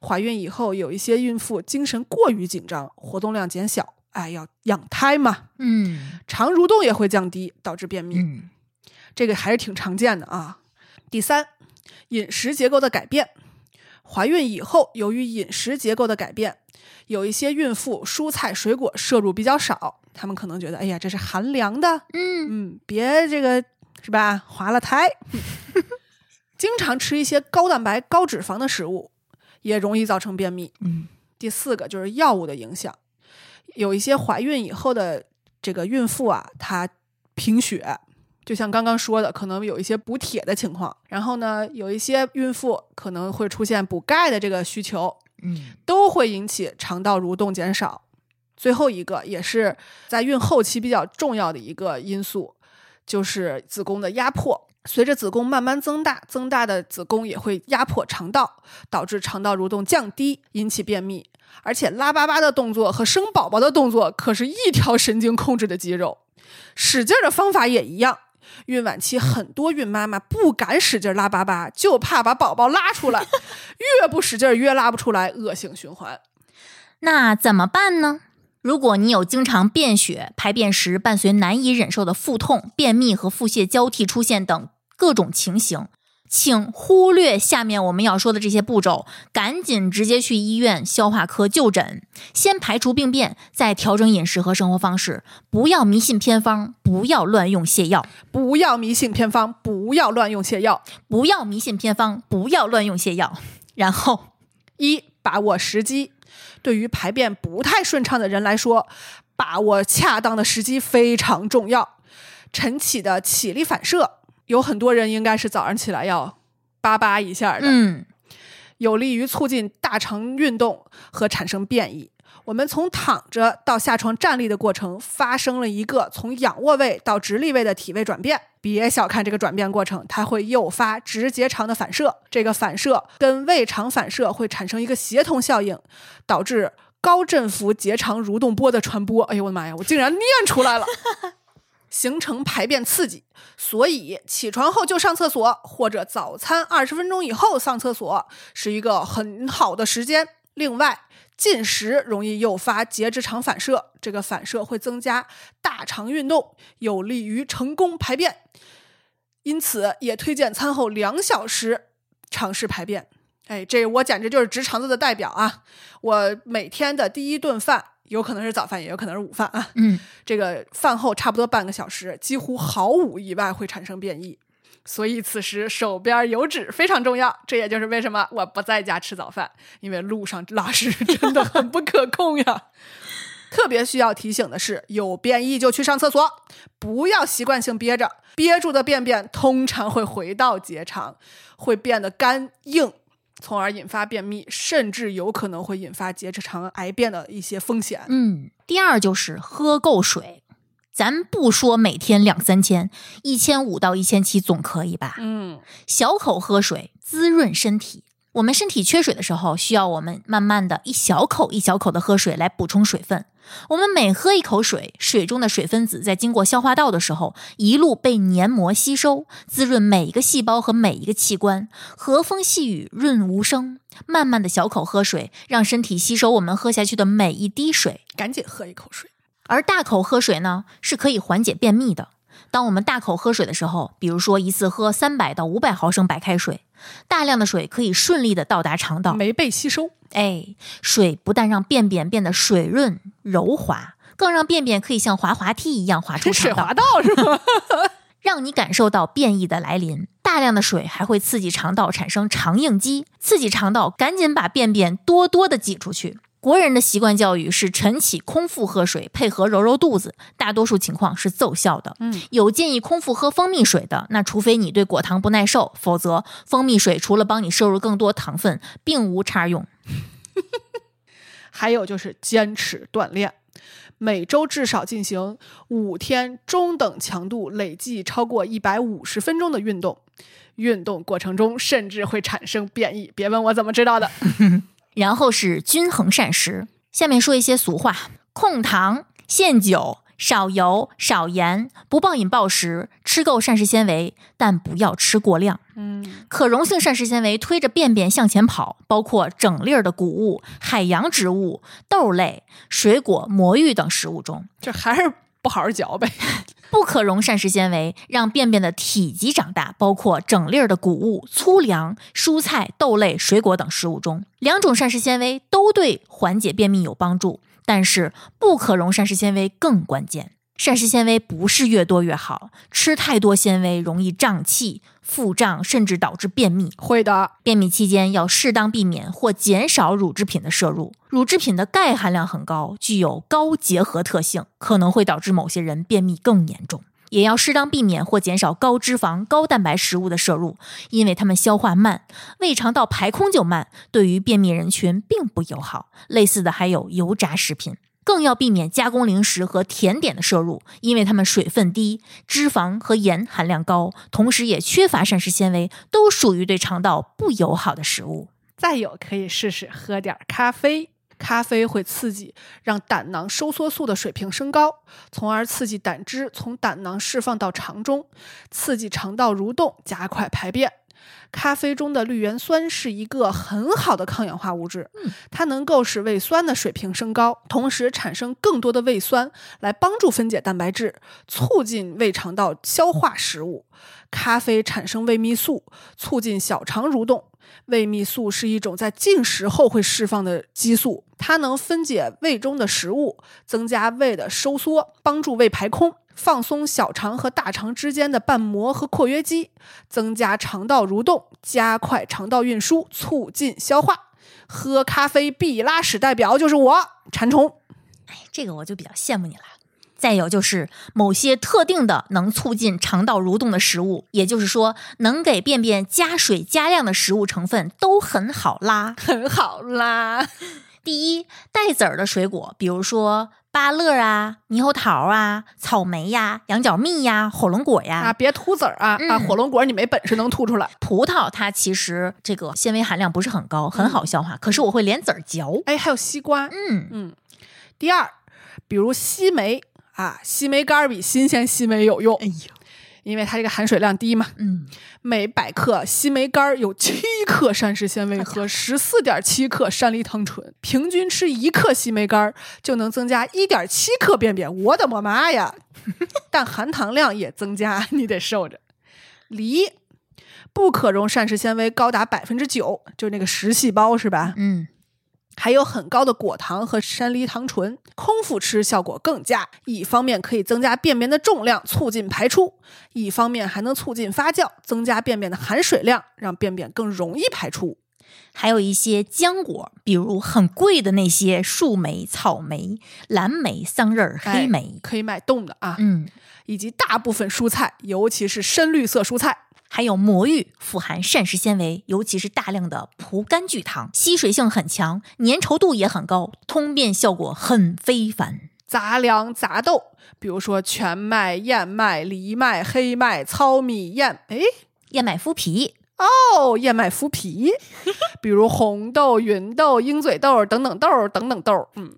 怀孕以后有一些孕妇精神过于紧张，活动量减小，哎，要养胎嘛，嗯肠蠕动也会降低，导致便秘，嗯这个还是挺常见的啊。第三，饮食结构的改变，怀孕以后由于饮食结构的改变。有一些孕妇蔬菜水果摄入比较少，他们可能觉得，哎呀，这是寒凉的，嗯嗯，别这个是吧，滑了胎。[laughs] 经常吃一些高蛋白、高脂肪的食物，也容易造成便秘。嗯第四个就是药物的影响，有一些怀孕以后的这个孕妇啊，她贫血，就像刚刚说的，可能有一些补铁的情况。然后呢，有一些孕妇可能会出现补钙的这个需求。嗯都会引起肠道蠕动减少。最后一个也是在孕后期比较重要的一个因素，就是子宫的压迫。随着子宫慢慢增大，增大的子宫也会压迫肠道，导致肠道蠕动降低，引起便秘。而且拉粑粑的动作和生宝宝的动作可是一条神经控制的肌肉，使劲儿的方法也一样。孕晚期很多孕妈妈不敢使劲拉粑粑，就怕把宝宝拉出来，[laughs] 越不使劲儿越拉不出来，恶性循环。那怎么办呢？如果你有经常便血、排便时伴随难以忍受的腹痛、便秘和腹泻交替出现等各种情形，请忽略下面我们要说的这些步骤，赶紧直接去医院消化科就诊，先排除病变，再调整饮食和生活方式。不要迷信偏方，不要乱用泻药，不要迷信偏方，不要乱用泻药。不要迷信偏方，不要乱用泻药。然后，一、把握时机。对于排便不太顺畅的人来说，把握恰当的时机非常重要。晨起的起立反射，有很多人应该是早上起来要叭叭一下的，嗯，有利于促进大肠运动和产生便意。我们从躺着到下床站立的过程，发生了一个从仰卧位到直立位的体位转变。别小看这个转变过程，它会诱发直结肠的反射。这个反射跟胃肠反射会产生一个协同效应，导致高振幅结肠蠕动波的传播。哎呦我的妈呀，我竟然念出来了！形成排便刺激，所以起床后就上厕所，或者早餐二十分钟以后上厕所是一个很好的时间。另外，进食容易诱发结直肠反射，这个反射会增加大肠运动，有利于成功排便。因此，也推荐餐后两小时尝试排便。哎，这我简直就是直肠子的代表啊！我每天的第一顿饭，有可能是早饭，也有可能是午饭啊。嗯，这个饭后差不多半个小时，几乎毫无意外会产生变异。所以此时手边有纸非常重要，这也就是为什么我不在家吃早饭，因为路上拉屎真的很不可控呀。特别需要提醒的是，有便意就去上厕所，不要习惯性憋着，憋住的便便通常会回到结肠，会变得干硬，从而引发便秘，甚至有可能会引发结肠癌变的一些风险。嗯，第二就是喝够水，咱不说每天两三千，一千五到一千七总可以吧？嗯，小口喝水，滋润身体。我们身体缺水的时候，需要我们慢慢的一小口一小口的喝水来补充水分。我们每喝一口水，水中的水分子在经过消化道的时候，一路被黏膜吸收，滋润每一个细胞和每一个器官。和风细雨润无声，慢慢的小口喝水，让身体吸收我们喝下去的每一滴水。赶紧喝一口水。而大口喝水呢，是可以缓解便秘的。当我们大口喝水的时候，比如说一次喝三百到五百毫升白开水，大量的水可以顺利的到达肠道。没被吸收，哎，水不但让便便变得水润柔滑，更让便便可以像滑滑梯一样滑出水滑道是吗？[laughs] 让你感受到便意的来临。大量的水还会刺激肠道产生肠应激，刺激肠道赶紧把便便多多的挤出去。国人的习惯教育是晨起空腹喝水，配合揉揉肚子，大多数情况是奏效的。嗯，有建议空腹喝蜂蜜水的，那除非你对果糖不耐受，否则蜂蜜水除了帮你摄入更多糖分，并无差用。[laughs] 还有就是坚持锻炼，每周至少进行五天中等强度、累计超过一百五十分钟的运动。运动过程中甚至会产生变异，别问我怎么知道的。[laughs] 然后是均衡膳食。下面说一些俗话：控糖、限酒、少油、少盐，不暴饮暴食，吃够膳食纤维，但不要吃过量。嗯，可溶性膳食纤维推着便便向前跑，包括整粒儿的谷物、海洋植物、豆类、水果、魔芋等食物中。这还是不好好嚼呗。[laughs] 不可溶膳食纤维让便便的体积长大，包括整粒儿的谷物、粗粮、蔬菜、豆类、水果等食物中。两种膳食纤维都对缓解便秘有帮助，但是不可溶膳食纤维更关键。膳食纤维不是越多越好，吃太多纤维容易胀气、腹胀，甚至导致便秘。会的，便秘期间要适当避免或减少乳制品的摄入。乳制品的钙含量很高，具有高结合特性，可能会导致某些人便秘更严重。也要适当避免或减少高脂肪、高蛋白食物的摄入，因为它们消化慢，胃肠道排空就慢，对于便秘人群并不友好。类似的还有油炸食品。更要避免加工零食和甜点的摄入，因为它们水分低、脂肪和盐含量高，同时也缺乏膳食纤维，都属于对肠道不友好的食物。再有可以试试喝点咖啡，咖啡会刺激让胆囊收缩素的水平升高，从而刺激胆汁从胆囊释放到肠中，刺激肠道蠕动，加快排便。咖啡中的绿原酸是一个很好的抗氧化物质，它能够使胃酸的水平升高，同时产生更多的胃酸来帮助分解蛋白质，促进胃肠道消化食物。咖啡产生胃泌素，促进小肠蠕动。胃泌素是一种在进食后会释放的激素，它能分解胃中的食物，增加胃的收缩，帮助胃排空。放松小肠和大肠之间的瓣膜和括约肌，增加肠道蠕动，加快肠道运输，促进消化。喝咖啡必拉屎代表就是我馋虫。哎，这个我就比较羡慕你了。再有就是某些特定的能促进肠道蠕动的食物，也就是说能给便便加水加量的食物成分都很好拉，很好拉。第一，带籽儿的水果，比如说。芭乐啊，猕猴桃啊，草莓呀，羊角蜜呀，火龙果呀，啊，别吐籽儿啊！啊，火龙果你没本事能吐出来。葡萄它其实这个纤维含量不是很高，很好消化，可是我会连籽儿嚼。哎，还有西瓜，嗯嗯。第二，比如西梅啊，西梅干比新鲜西梅有用。哎呦。因为它这个含水量低嘛，嗯，每百克西梅干有七克膳食纤维和十四点七克山梨糖醇，平均吃一克西梅干就能增加一点七克便便，我的我妈呀！[laughs] 但含糖量也增加，你得受着。梨，不可溶膳食纤维高达百分之九，就是那个实细胞是吧？嗯，还有很高的果糖和山梨糖醇，空腹吃效果更佳。一方面可以增加便便的重量，促进排出；一方面还能促进发酵，增加便便的含水量，让便便更容易排出。还有一些浆果，比如很贵的那些树莓、草莓、蓝莓、桑葚、黑莓，可以买冻的啊。嗯，以及大部分蔬菜，尤其是深绿色蔬菜。还有魔芋，富含膳食纤维，尤其是大量的葡甘聚糖，吸水性很强，粘稠度也很高，通便效果很非凡。杂粮杂豆，比如说全麦、燕麦、藜麦、黑麦、糙米、燕，哎，燕麦麸皮。哦，燕麦麸皮，[laughs] 比如红豆、芸豆、鹰嘴豆等等豆等等豆，嗯，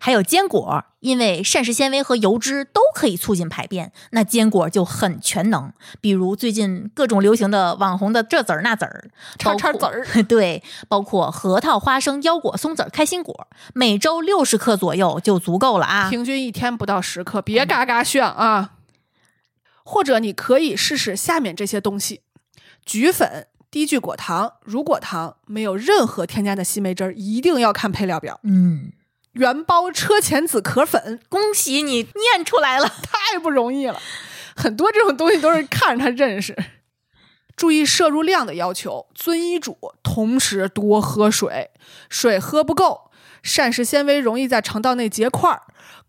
还有坚果，因为膳食纤维和油脂都可以促进排便，那坚果就很全能。比如最近各种流行的网红的这籽儿那籽儿，叉叉籽儿，[laughs] 对，包括核桃、花生、腰果、松子、开心果，每周六十克左右就足够了啊，平均一天不到十克，别嘎嘎炫啊。或者你可以试试下面这些东西。菊粉、低聚果糖、乳果糖，没有任何添加的西梅汁儿，一定要看配料表。嗯，原包车前子壳粉，恭喜你念出来了，太不容易了。很多这种东西都是看着它认识。注意摄入量的要求，遵医嘱，同时多喝水。水喝不够，膳食纤维容易在肠道内结块，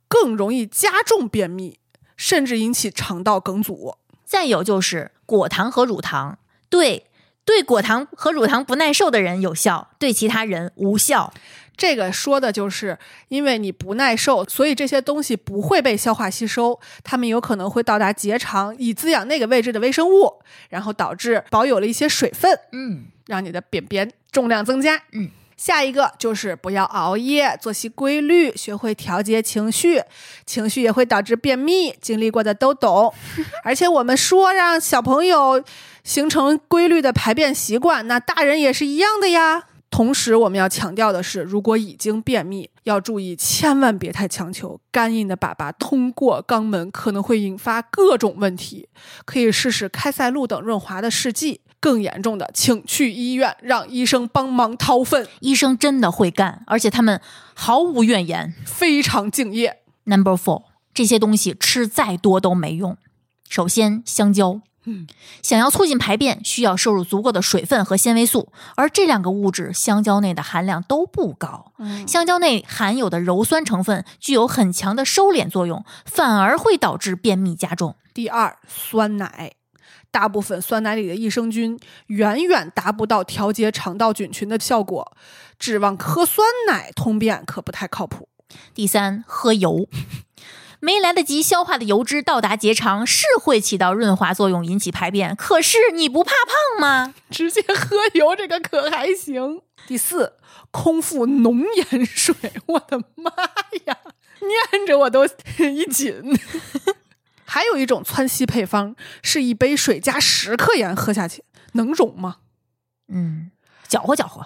更容易加重便秘，甚至引起肠道梗阻。再有就是果糖和乳糖。对，对果糖和乳糖不耐受的人有效，对其他人无效。这个说的就是因为你不耐受，所以这些东西不会被消化吸收，它们有可能会到达结肠，以滋养那个位置的微生物，然后导致保有了一些水分，嗯，让你的便便重量增加。嗯，下一个就是不要熬夜，作息规律，学会调节情绪，情绪也会导致便秘，经历过的都懂。[laughs] 而且我们说让小朋友。形成规律的排便习惯，那大人也是一样的呀。同时，我们要强调的是，如果已经便秘，要注意千万别太强求。干硬的粑粑通过肛门可能会引发各种问题，可以试试开塞露等润滑的试剂。更严重的，请去医院，让医生帮忙掏粪。医生真的会干，而且他们毫无怨言，非常敬业。Number four，这些东西吃再多都没用。首先，香蕉。嗯，想要促进排便，需要摄入足够的水分和纤维素，而这两个物质香蕉内的含量都不高。嗯，香蕉内含有的鞣酸成分具有很强的收敛作用，反而会导致便秘加重。第二，酸奶，大部分酸奶里的益生菌远远达不到调节肠道菌群的效果，指望喝酸奶通便可不太靠谱。第三，喝油。没来得及消化的油脂到达结肠是会起到润滑作用，引起排便。可是你不怕胖吗？直接喝油这个可还行。第四，空腹浓盐水，我的妈呀，念着我都一紧。[laughs] 还有一种窜稀配方，是一杯水加十克盐喝下去，能溶吗？嗯，搅和搅和。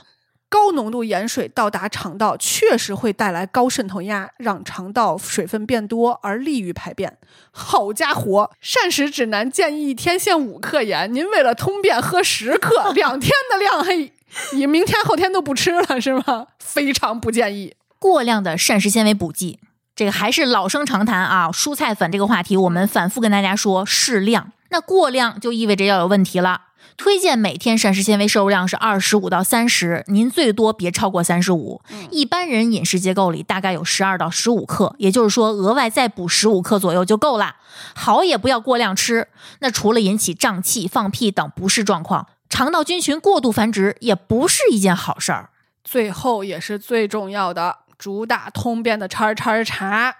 高浓度盐水到达肠道，确实会带来高渗透压，让肠道水分变多，而利于排便。好家伙，膳食指南建议一天限五克盐，您为了通便喝十克，两天的量，嘿，你明天后天都不吃了是吗？非常不建议。过量的膳食纤维补剂，这个还是老生常谈啊。蔬菜粉这个话题，我们反复跟大家说，适量。那过量就意味着要有问题了。推荐每天膳食纤维摄入量是二十五到三十，您最多别超过三十五。一般人饮食结构里大概有十二到十五克，也就是说额外再补十五克左右就够了。好也不要过量吃，那除了引起胀气、放屁等不适状况，肠道菌群过度繁殖也不是一件好事儿。最后也是最重要的，主打通便的叉叉茶，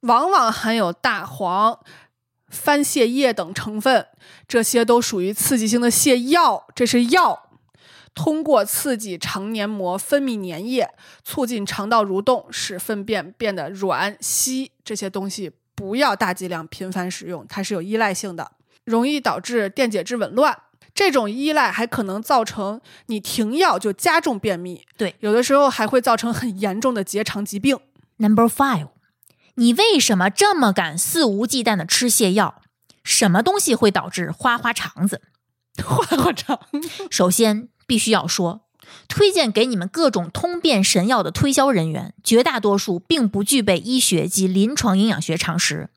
往往含有大黄。番泻叶等成分，这些都属于刺激性的泻药。这是药，通过刺激肠黏膜分泌粘液，促进肠道蠕动，使粪便变得软稀。这些东西不要大剂量频繁使用，它是有依赖性的，容易导致电解质紊乱。这种依赖还可能造成你停药就加重便秘。对，有的时候还会造成很严重的结肠疾病。Number five。你为什么这么敢肆无忌惮的吃泻药？什么东西会导致花花肠子？花花肠。首先，必须要说，推荐给你们各种通便神药的推销人员，绝大多数并不具备医学及临床营养学常识。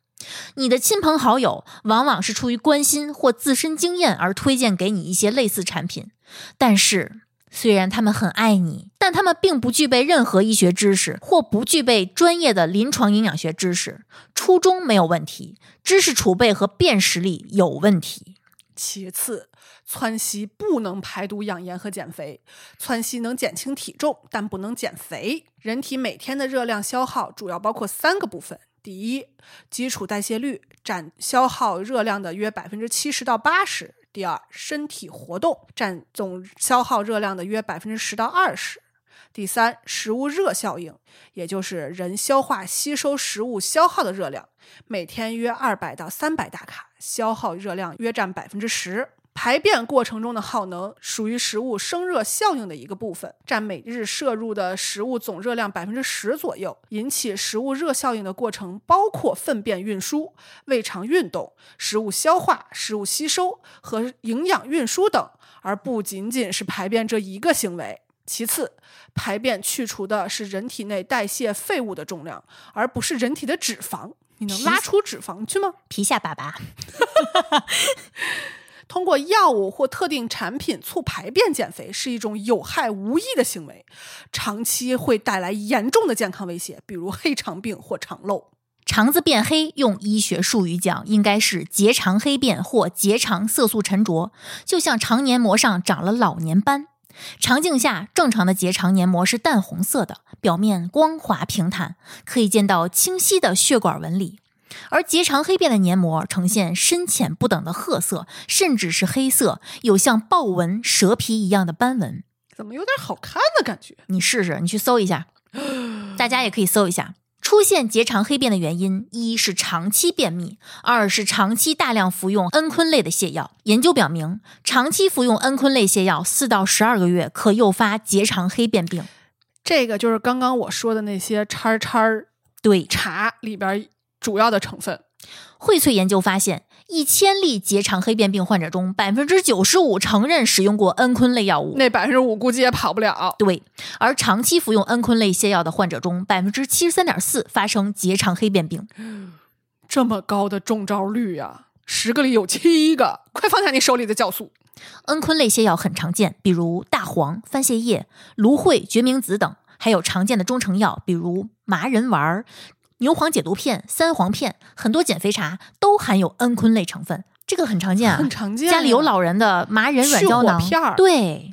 你的亲朋好友往往是出于关心或自身经验而推荐给你一些类似产品，但是虽然他们很爱你，但他们并不具备任何医学知识或不具备专业的临床营养学知识。初衷没有问题，知识储备和辨识力有问题。其次，窜稀不能排毒养颜和减肥，窜稀能减轻体重，但不能减肥。人体每天的热量消耗主要包括三个部分：第一，基础代谢率占消耗热量的约百分之七十到八十；第二，身体活动占总消耗热量的约百分之十到二十；第三，食物热效应，也就是人消化吸收食物消耗的热量，每天约二百到三百大卡，消耗热量约占百分之十。排便过程中的耗能属于食物生热效应的一个部分，占每日摄入的食物总热量百分之十左右。引起食物热效应的过程包括粪便运输、胃肠运动、食物消化、食物吸收和营养运输等，而不仅仅是排便这一个行为。其次，排便去除的是人体内代谢废物的重量，而不是人体的脂肪。你能拉出脂肪去吗？皮下粑粑，[laughs] 通过药物或特定产品促排便减肥是一种有害无益的行为，长期会带来严重的健康威胁，比如黑肠病或肠漏。肠子变黑，用医学术语讲，应该是结肠黑便或结肠色素沉着，就像肠黏膜上长了老年斑。肠镜下，正常的结肠黏膜是淡红色的，表面光滑平坦，可以见到清晰的血管纹理。而结肠黑便的黏膜呈现深浅不等的褐色，甚至是黑色，有像豹纹、蛇皮一样的斑纹。怎么有点好看的感觉？你试试，你去搜一下，[laughs] 大家也可以搜一下。出现结肠黑便的原因，一是长期便秘，二是长期大量服用蒽醌类的泻药。研究表明，长期服用蒽醌类泻药四到十二个月可诱发结肠黑便病。这个就是刚刚我说的那些叉叉对，茶里边主要的成分。荟萃研究发现，一千例结肠黑便病患者中，百分之九十五承认使用过蒽醌类药物。那百分之五估计也跑不了。对，而长期服用蒽醌类泻药的患者中，百分之七十三点四发生结肠黑便病。这么高的中招率呀、十个里有七个！快放下你手里的酵素。蒽醌类泻药很常见，比如大黄、番泻叶、芦荟、决明子等，还有常见的中成药，比如麻仁丸儿、牛黄解毒片、三黄片，很多减肥茶都含有蒽醌类成分，这个很常见啊。很常见家里有老人的麻仁软胶囊片儿对。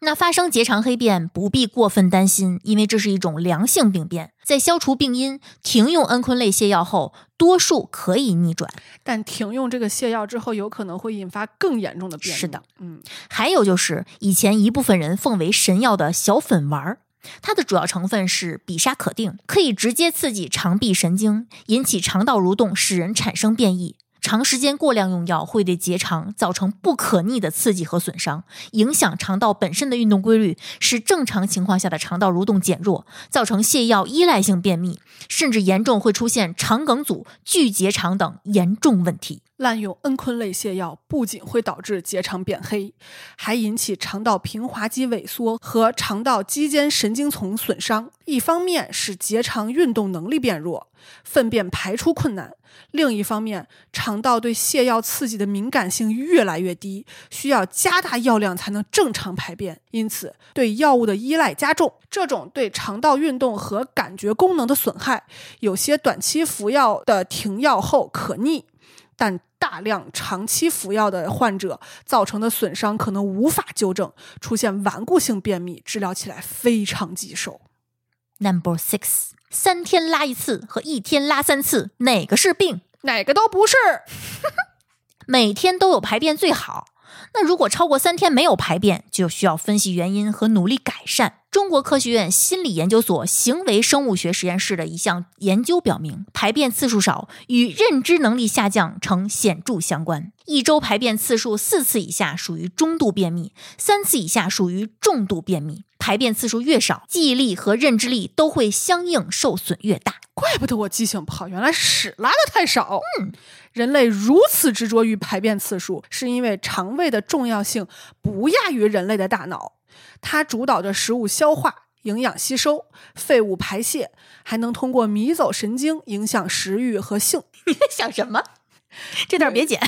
那发生结肠黑便不必过分担心，因为这是一种良性病变，在消除病因、停用蒽醌类泻药后，多数可以逆转。但停用这个泻药之后，有可能会引发更严重的便秘。是的，嗯，还有就是以前一部分人奉为神药的小粉丸儿，它的主要成分是比沙可定，可以直接刺激肠壁神经，引起肠道蠕动，使人产生变异。长时间过量用药会对结肠造成不可逆的刺激和损伤，影响肠道本身的运动规律，使正常情况下的肠道蠕动减弱，造成泻药依赖性便秘，甚至严重会出现肠梗阻、巨结肠等严重问题。滥用蒽醌类泻药不仅会导致结肠变黑，还引起肠道平滑肌萎缩和肠道肌间神经丛损伤。一方面使结肠运动能力变弱，粪便排出困难；另一方面，肠道对泻药刺激的敏感性越来越低，需要加大药量才能正常排便，因此对药物的依赖加重。这种对肠道运动和感觉功能的损害，有些短期服药的停药后可逆。但大量长期服药的患者造成的损伤可能无法纠正，出现顽固性便秘，治疗起来非常棘手。Number six，三天拉一次和一天拉三次，哪个是病？哪个都不是，每天都有排便最好。那如果超过三天没有排便，就需要分析原因和努力改善。中国科学院心理研究所行为生物学实验室的一项研究表明，排便次数少与认知能力下降呈显著相关。一周排便次数四次以下属于中度便秘，三次以下属于重度便秘。排便次数越少，记忆力和认知力都会相应受损越大。怪不得我记性不好，原来屎拉的太少。嗯，人类如此执着于排便次数，是因为肠胃的重要性不亚于人类的大脑。它主导着食物消化、营养吸收、废物排泄，还能通过迷走神经影响食欲和性。你在想什么？[laughs] 这段别剪。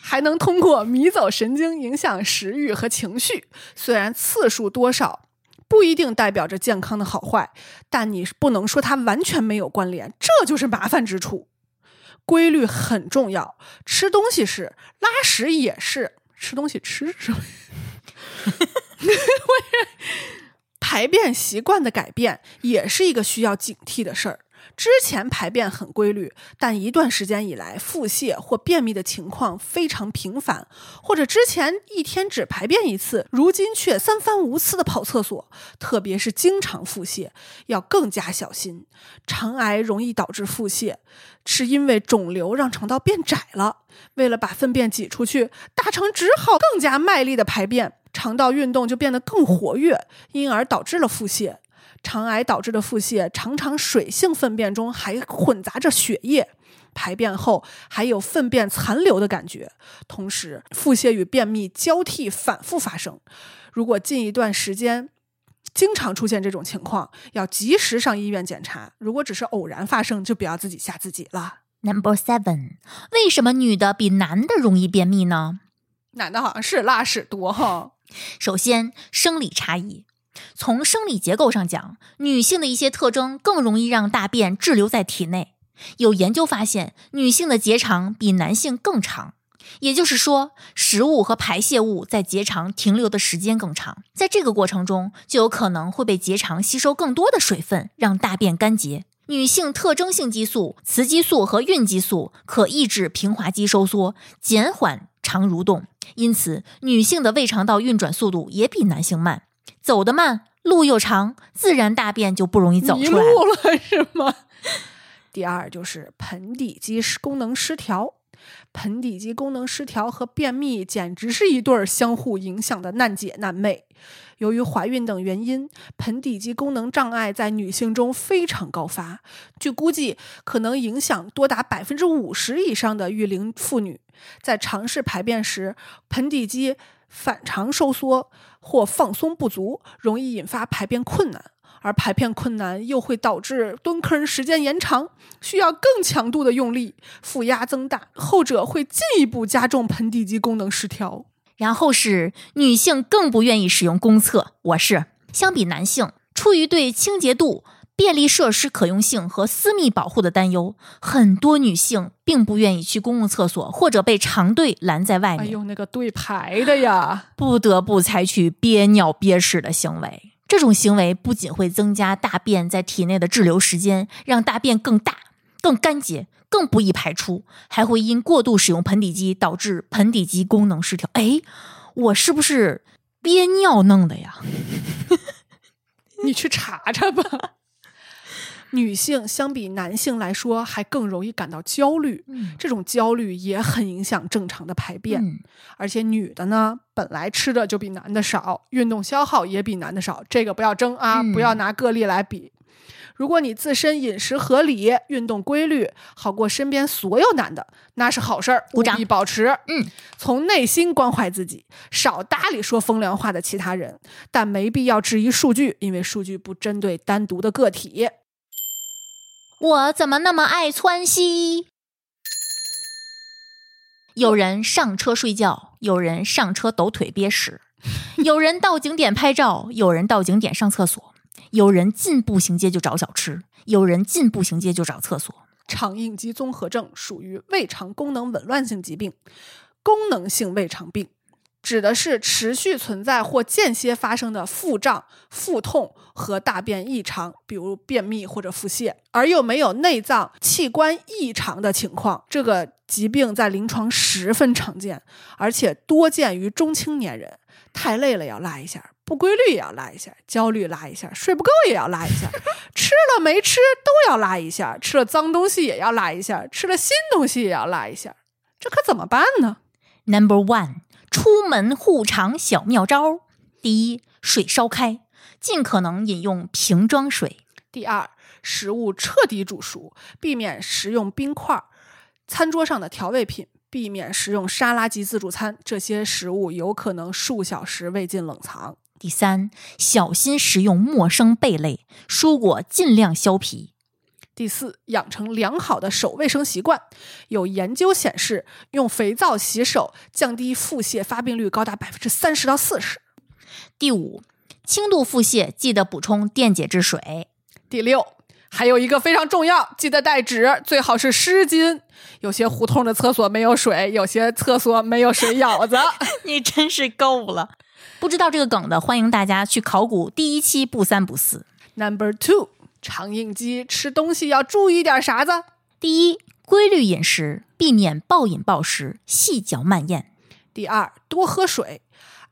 还能通过迷走神经影响食欲和情绪。虽然次数多少不一定代表着健康的好坏，但你不能说它完全没有关联，这就是麻烦之处。规律很重要，吃东西是，拉屎也是，吃东西吃是。[laughs] 排便习惯的改变也是一个需要警惕的事儿。之前排便很规律，但一段时间以来腹泻或便秘的情况非常频繁，或者之前一天只排便一次，如今却三番五次的跑厕所，特别是经常腹泻，要更加小心。肠癌容易导致腹泻，是因为肿瘤让肠道变窄了，为了把粪便挤出去，大肠只好更加卖力的排便。肠道运动就变得更活跃，因而导致了腹泻。肠癌导致的腹泻常常水性粪便中还混杂着血液，排便后还有粪便残留的感觉。同时，腹泻与便秘交替反复发生。如果近一段时间经常出现这种情况，要及时上医院检查。如果只是偶然发生，就不要自己吓自己了。Number seven，为什么女的比男的容易便秘呢？男的好像是拉屎多哈。首先，生理差异。从生理结构上讲，女性的一些特征更容易让大便滞留在体内。有研究发现，女性的结肠比男性更长，也就是说，食物和排泄物在结肠停留的时间更长。在这个过程中，就有可能会被结肠吸收更多的水分，让大便干结。女性特征性激素雌激素和孕激素可抑制平滑肌收缩，减缓肠蠕动。因此，女性的胃肠道运转速度也比男性慢，走得慢，路又长，自然大便就不容易走出来了，是吗？[laughs] 第二就是盆底肌功能失调，盆底肌功能失调和便秘简直是一对儿相互影响的难姐难妹。由于怀孕等原因，盆底肌功能障碍在女性中非常高发，据估计可能影响多达百分之五十以上的育龄妇女。在尝试排便时，盆底肌反常收缩或放松不足，容易引发排便困难，而排便困难又会导致蹲坑时间延长，需要更强度的用力，负压增大，后者会进一步加重盆底肌功能失调。然后是女性更不愿意使用公厕，我是相比男性，出于对清洁度。便利设施可用性和私密保护的担忧，很多女性并不愿意去公共厕所，或者被长队拦在外面。哎呦，那个队排的呀，[laughs] 不得不采取憋尿憋屎的行为。这种行为不仅会增加大便在体内的滞留时间，让大便更大、更干结、更不易排出，还会因过度使用盆底肌导致盆底肌功能失调。哎，我是不是憋尿弄的呀？[laughs] 你去查查吧。女性相比男性来说，还更容易感到焦虑，这种焦虑也很影响正常的排便。而且女的呢，本来吃的就比男的少，运动消耗也比男的少，这个不要争啊，不要拿个例来比。如果你自身饮食合理、运动规律，好过身边所有男的，那是好事儿，务必保持。嗯，从内心关怀自己，少搭理说风凉话的其他人，但没必要质疑数据，因为数据不针对单独的个体。我怎么那么爱窜稀？有人上车睡觉，有人上车抖腿憋屎，[laughs] 有人到景点拍照，有人到景点上厕所，有人进步行街就找小吃，有人进步行街就找厕所。肠应激综合症属于胃肠功能紊乱性疾病，功能性胃肠病。指的是持续存在或间歇发生的腹胀、腹痛和大便异常，比如便秘或者腹泻，而又没有内脏器官异常的情况。这个疾病在临床十分常见，而且多见于中青年人。太累了要拉一下。不规律也要拉一下，焦虑拉一下，睡不够也要拉一下，吃了没吃都要拉一下，吃了脏东西也要拉一下，吃了新东西也要拉一下，这可怎么办呢？Number one，出门护肠小妙招：第一，水烧开，尽可能饮用瓶装水；第二，食物彻底煮熟，避免食用冰块儿。餐桌上的调味品，避免食用沙拉及自助餐，这些食物有可能数小时未进冷藏。第三，小心食用陌生贝类，蔬果尽量削皮。第四，养成良好的手卫生习惯。有研究显示，用肥皂洗手降低腹泻发病率高达百分之三十到四十。第五，轻度腹泻记得补充电解质水。第六，还有一个非常重要，记得带纸，最好是湿巾。有些胡同的厕所没有水，有些厕所没有水舀子。[laughs] 你真是够了！不知道这个梗的，欢迎大家去考古第一期不三不四。Number two，肠应激吃东西要注意点啥子？第一，规律饮食，避免暴饮暴食、细嚼慢咽。第二，多喝水。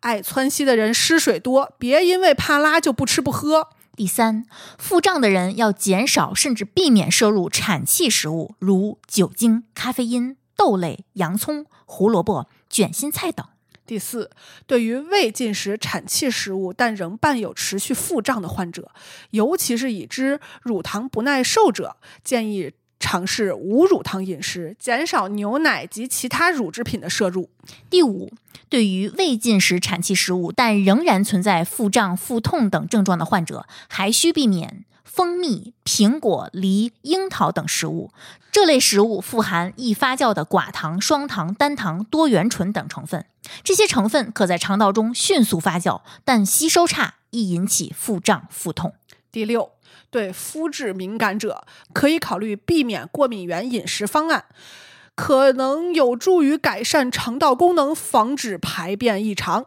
爱窜稀的人失水多，别因为怕拉就不吃不喝。第三，腹胀的人要减少甚至避免摄入产气食物，如酒精、咖啡因、豆类、洋葱、胡萝卜、卷心菜等。第四，对于未进食产气食物但仍伴有持续腹胀的患者，尤其是已知乳糖不耐受者，建议尝试无乳糖饮食，减少牛奶及其他乳制品的摄入。第五，对于未进食产气食物但仍然存在腹胀、腹痛等症状的患者，还需避免蜂蜜、苹果、梨、樱桃等食物。这类食物富含易发酵的寡糖、双糖、单糖、多元醇等成分，这些成分可在肠道中迅速发酵，但吸收差，易引起腹胀、腹痛。第六，对肤质敏感者，可以考虑避免过敏原饮食方案，可能有助于改善肠道功能，防止排便异常。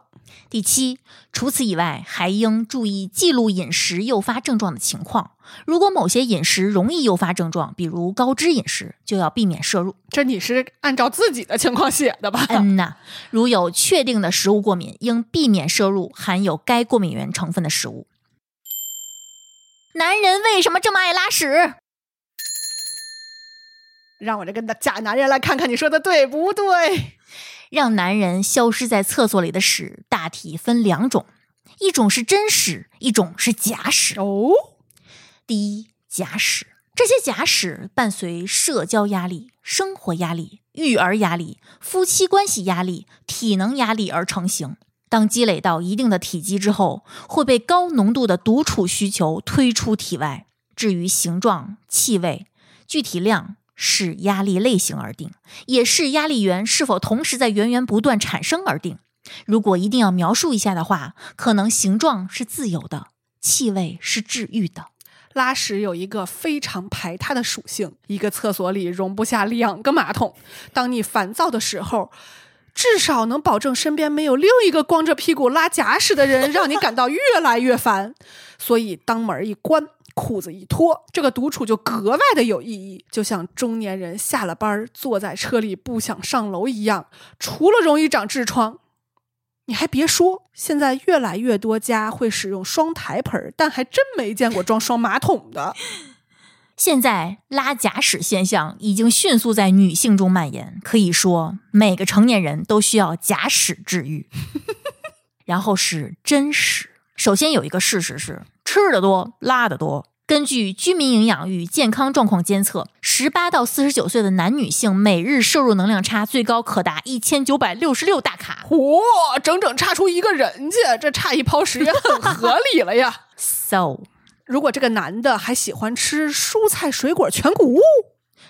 第七，除此以外，还应注意记录饮食诱发症状的情况。如果某些饮食容易诱发症状，比如高脂饮食，就要避免摄入。这你是按照自己的情况写的吧？嗯呐，如有确定的食物过敏，应避免摄入含有该过敏原成分的食物。男人为什么这么爱拉屎？让我这个假男人来看看你说的对不对？让男人消失在厕所里的屎，大体分两种，一种是真屎，一种是假屎。哦，第一，假屎，这些假屎伴随社交压力、生活压力、育儿压力、夫妻关系压力、体能压力而成型。当积累到一定的体积之后，会被高浓度的独处需求推出体外。至于形状、气味、具体量，视压力类型而定，也视压力源是否同时在源源不断产生而定。如果一定要描述一下的话，可能形状是自由的，气味是治愈的。拉屎有一个非常排他的属性，一个厕所里容不下两个马桶。当你烦躁的时候，至少能保证身边没有另一个光着屁股拉假屎的人，让你感到越来越烦。所以，当门一关，裤子一脱，这个独处就格外的有意义，就像中年人下了班坐在车里不想上楼一样。除了容易长痔疮，你还别说，现在越来越多家会使用双台盆，但还真没见过装双马桶的。现在拉假屎现象已经迅速在女性中蔓延，可以说每个成年人都需要假屎治愈。[laughs] 然后是真屎，首先有一个事实是，吃的多，拉的多。根据居民营养与健康状况监测，十八到四十九岁的男女性每日摄入能量差最高可达一千九百六十六大卡。嚯、整整差出一个人家，这差一泡屎也很合理了呀。[laughs] So，如果这个男的还喜欢吃蔬菜、水果、全谷物，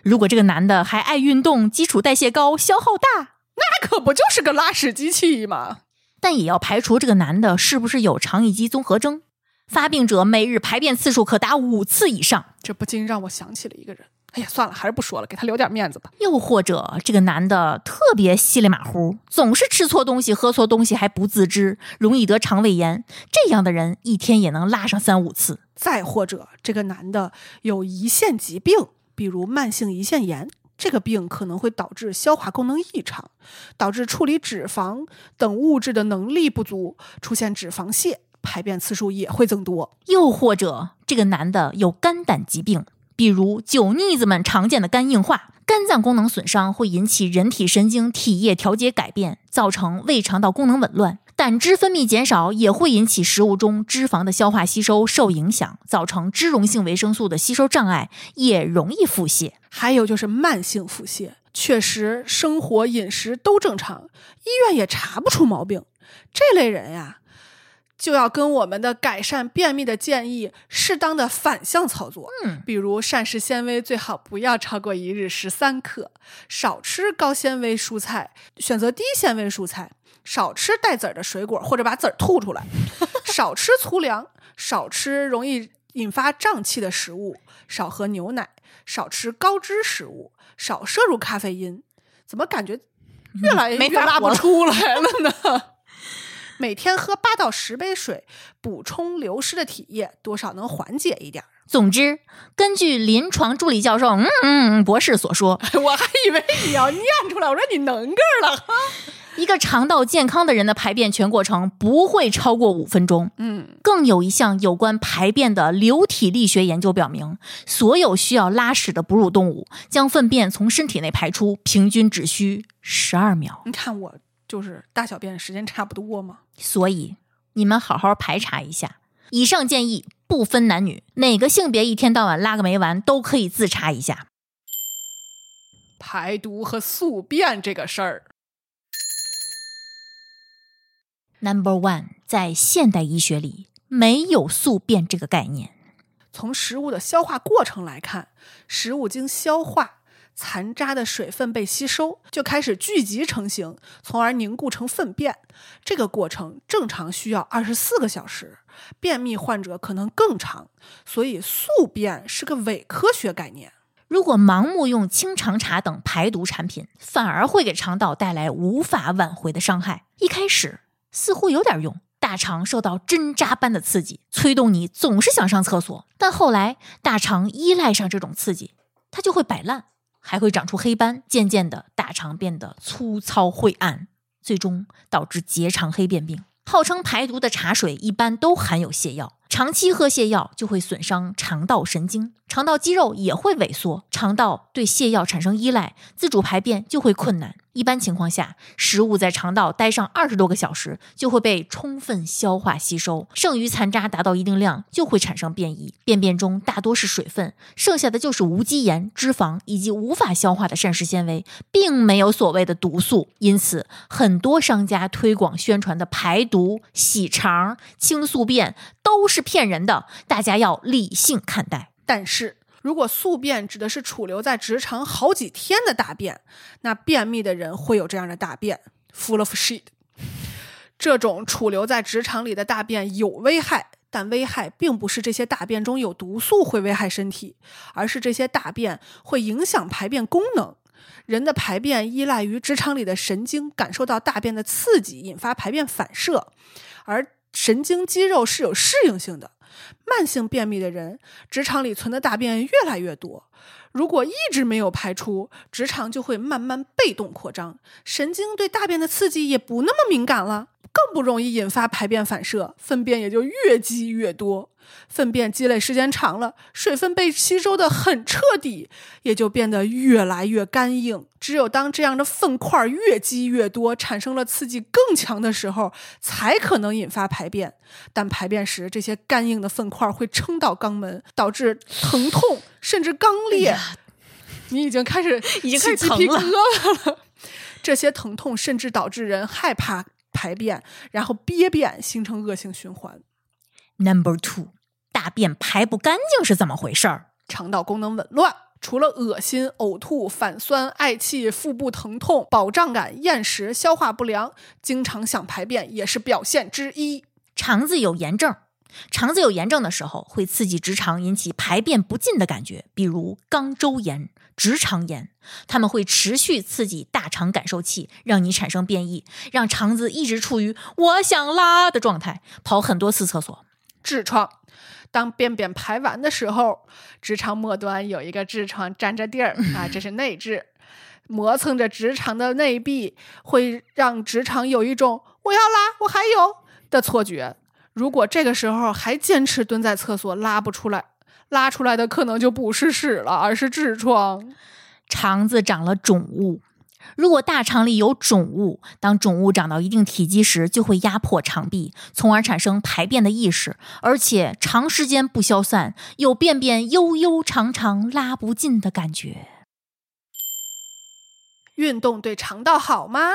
如果这个男的还爱运动，基础代谢高，消耗大，那可不就是个拉屎机器吗？但也要排除这个男的是不是有肠易激综合征。发病者每日排便次数可达五次以上，这不禁让我想起了一个人。哎呀，算了，还是不说了，给他留点面子吧。又或者这个男的特别稀里马虎，总是吃错东西、喝错东西还不自知，容易得肠胃炎。这样的人一天也能拉上三五次。再或者，这个男的有胰腺疾病，比如慢性胰腺炎，这个病可能会导致消化功能异常，导致处理脂肪等物质的能力不足，出现脂肪泻。排便次数也会增多。又或者这个男的有肝胆疾病，比如酒腻子们常见的肝硬化。肝脏功能损伤会引起人体神经体液调节改变，造成胃肠道功能紊乱。胆汁分泌减少也会引起食物中脂肪的消化吸收受影响，造成脂溶性维生素的吸收障碍，也容易腹泻。还有就是慢性腹泻，确实生活饮食都正常，医院也查不出毛病。这类人呀。就要跟我们的改善便秘的建议适当的反向操作，嗯，比如膳食纤维最好不要超过一日十三克，少吃高纤维蔬菜，选择低纤维蔬菜，少吃带籽儿的水果或者把籽儿吐出来，[laughs] 少吃粗粮，少吃容易引发胀气的食物，少喝牛奶，少吃高脂食物，少摄入咖啡因。怎么感觉越来越拉不出来了呢？每天喝八到十杯水，补充流失的体液，多少能缓解一点。总之，根据临床助理教授嗯嗯博士所说，[laughs] 我还以为你要念出来，我说你能个了哈。一个肠道健康的人的排便全过程不会超过五分钟。嗯，更有一项有关排便的流体力学研究表明，所有需要拉屎的哺乳动物将粪便从身体内排出，平均只需十二秒。你看我。就是大小便时间差不多吗？所以你们好好排查一下。以上建议不分男女，哪个性别一天到晚拉个没完都可以自查一下。排毒和宿便这个事儿，Number one，在现代医学里没有宿便这个概念。从食物的消化过程来看，食物经消化。残渣的水分被吸收，就开始聚集成型，从而凝固成粪便。这个过程正常需要二十四个小时，便秘患者可能更长。所以宿便是个伪科学概念。如果盲目用清肠茶等排毒产品，反而会给肠道带来无法挽回的伤害。一开始似乎有点用，大肠受到针扎般的刺激，催动你总是想上厕所。但后来大肠依赖上这种刺激，它就会摆烂。还会长出黑斑，渐渐的大肠变得粗糙晦暗，最终导致结肠黑便病。号称排毒的茶水一般都含有泻药，长期喝泻药就会损伤肠道神经，肠道肌肉也会萎缩，肠道对泻药产生依赖，自主排便就会困难。一般情况下，食物在肠道待上二十多个小时，就会被充分消化吸收，剩余残渣达到一定量，就会产生便意。便便中大多是水分，剩下的就是无机盐、脂肪以及无法消化的膳食纤维，并没有所谓的毒素。因此，很多商家推广宣传的排毒、洗肠、清宿便都是骗人的，大家要理性看待。但是。如果宿便指的是储留在直肠好几天的大便，那便秘的人会有这样的大便，full of shit。这种储留在直肠里的大便有危害，但危害并不是这些大便中有毒素会危害身体，而是这些大便会影响排便功能。人的排便依赖于直肠里的神经感受到大便的刺激，引发排便反射，而神经肌肉是有适应性的。慢性便秘的人，直肠里存的大便越来越多。如果一直没有排出，直肠就会慢慢被动扩张，神经对大便的刺激也不那么敏感了。更不容易引发排便反射，粪便也就越积越多。粪便积累时间长了，水分被吸收的很彻底，也就变得越来越干硬。只有当这样的粪块越积越多，产生了刺激更强的时候，才可能引发排便。但排便时，这些干硬的粪块会撑到肛门，导致疼痛甚至肛裂。你已经开始已经开始疼了。这些疼痛甚至导致人害怕。排便，然后憋便，形成恶性循环。Number two，大便排不干净是怎么回事儿？肠道功能紊乱，除了恶心、呕吐、反酸、嗳气、腹部疼痛、饱胀感、厌食、消化不良，经常想排便也是表现之一。肠子有炎症。肠子有炎症的时候，会刺激直肠，引起排便不尽的感觉，比如肛周炎、直肠炎。它们会持续刺激大肠感受器，让你产生便意，让肠子一直处于我想拉的状态，跑很多次厕所。痔疮，当便便排完的时候，直肠末端有一个痔疮沾着地儿啊，这是内痔，磨蹭着直肠的内壁，会让直肠有一种我要拉，我还有的错觉。如果这个时候还坚持蹲在厕所拉不出来，拉出来的可能就不是屎了，而是痔疮。肠子长了肿物。如果大肠里有肿物，当肿物长到一定体积时，就会压迫肠壁，从而产生排便的意识，而且长时间不消散，有便便悠悠长长拉不尽的感觉。运动对肠道好吗？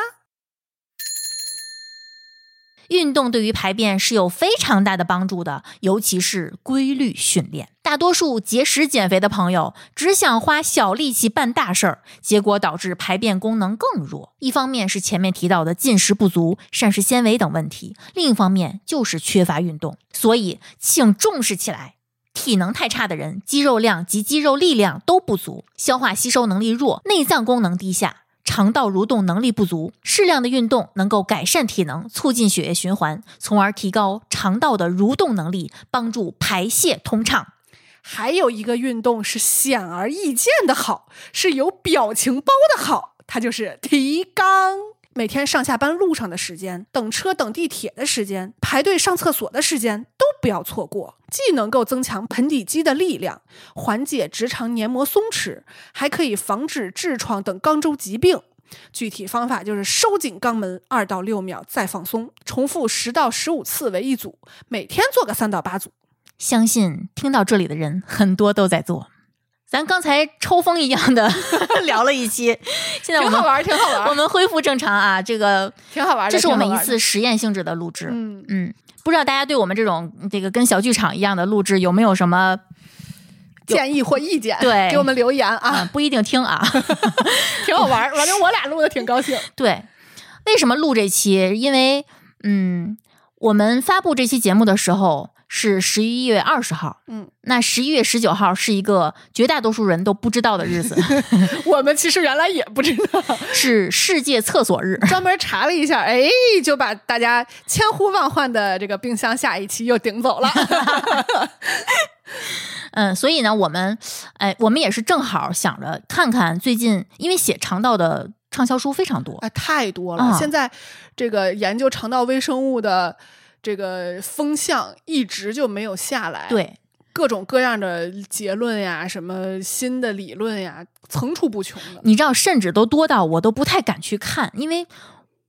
运动对于排便是有非常大的帮助的，尤其是规律训练。大多数节食减肥的朋友只想花小力气办大事儿，结果导致排便功能更弱。一方面是前面提到的进食不足、膳食纤维等问题，另一方面就是缺乏运动。所以，请重视起来。体能太差的人，肌肉量及肌肉力量都不足，消化吸收能力弱，内脏功能低下。肠道蠕动能力不足，适量的运动能够改善体能，促进血液循环，从而提高肠道的蠕动能力，帮助排泄通畅。还有一个运动是显而易见的好，是有表情包的好，它就是提肛。每天上下班路上的时间、等车等地铁的时间、排队上厕所的时间都不要错过，既能够增强盆底肌的力量，缓解直肠黏膜松弛，还可以防止痔疮等肛周疾病。具体方法就是收紧肛门二到六秒，再放松，重复十到十五次为一组，每天做个三到八组。相信听到这里的人很多都在做。咱刚才抽风一样的 [laughs] 聊了一期，现在我们挺好玩，挺好玩，我们恢复正常啊，这个挺好玩的。这是我们一次实验性质的录制。嗯嗯，不知道大家对我们这种这个跟小剧场一样的录制有没有什么建议或意见，对给我们留言啊、啊，不一定听啊。[laughs] 挺好玩。反正我俩录的挺高兴。[laughs] 对，为什么录这期？因为嗯，我们发布这期节目的时候是十一月二十号，嗯，那十一月十九号是一个绝大多数人都不知道的日子，[laughs] 我们其实原来也不知道，[laughs] 是世界厕所日。[laughs] 专门查了一下，哎，就把大家千呼万唤的这个冰箱下一期又顶走了。嗯，所以呢，我们，哎，我们也是正好想着看看最近，因为写肠道的畅销书非常多，哎，太多了！啊现在这个研究肠道微生物的这个风向一直就没有下来，，对，各种各样的结论呀，什么新的理论呀，层出不穷的。你知道，甚至都多到我都不太敢去看，因为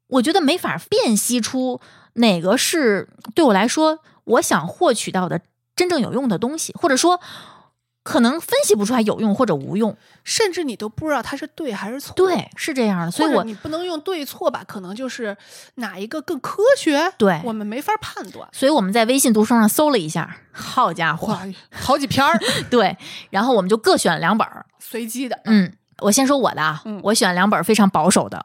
我觉得没法辨析出哪个是对我来说我想获取到的真正有用的东西，或者说可能分析不出来有用或者无用。甚至你都不知道它是对还是错。对，是这样的，所以我你不能用对错吧，可能就是哪一个更科学，对我们没法判断。所以我们在微信读书上搜了一下，好家伙，好几篇儿 [laughs] 对，然后我们就各选了两本儿。随机的，嗯，我先说我的啊，嗯我选两本非常保守的，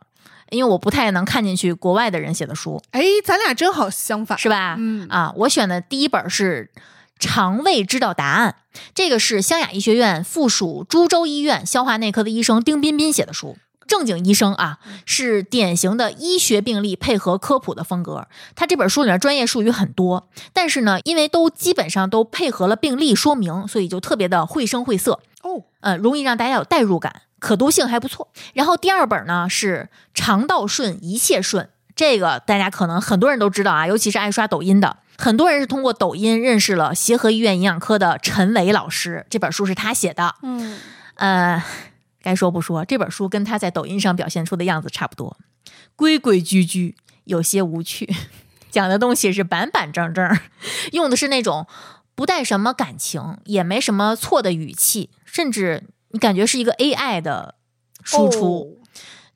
因为我不太能看进去国外的人写的书，哎，咱俩正好相反，是吧？嗯啊，我选的第一本是《肠胃知道答案》，这个是湘雅医学院附属株洲医院消化内科的医生丁彬彬写的书。正经医生啊，是典型的医学病例配合科普的风格。他这本书里面专业术语很多，但是呢，因为都基本上都配合了病例说明，所以就特别的绘声绘色。哦，呃，容易让大家有代入感，可读性还不错。然后第二本呢是《肠道顺一切顺》，这个大家可能很多人都知道啊，尤其是爱刷抖音的，很多人是通过抖音认识了协和医院营养科的陈伟老师，这本书是他写的。嗯，呃，该说不说，这本书跟他在抖音上表现出的样子差不多，规规矩矩，有些无趣，[laughs] 讲的东西是板板正正，用的是那种不带什么感情，也没什么错的语气，甚至你感觉是一个 AI 的输出，哦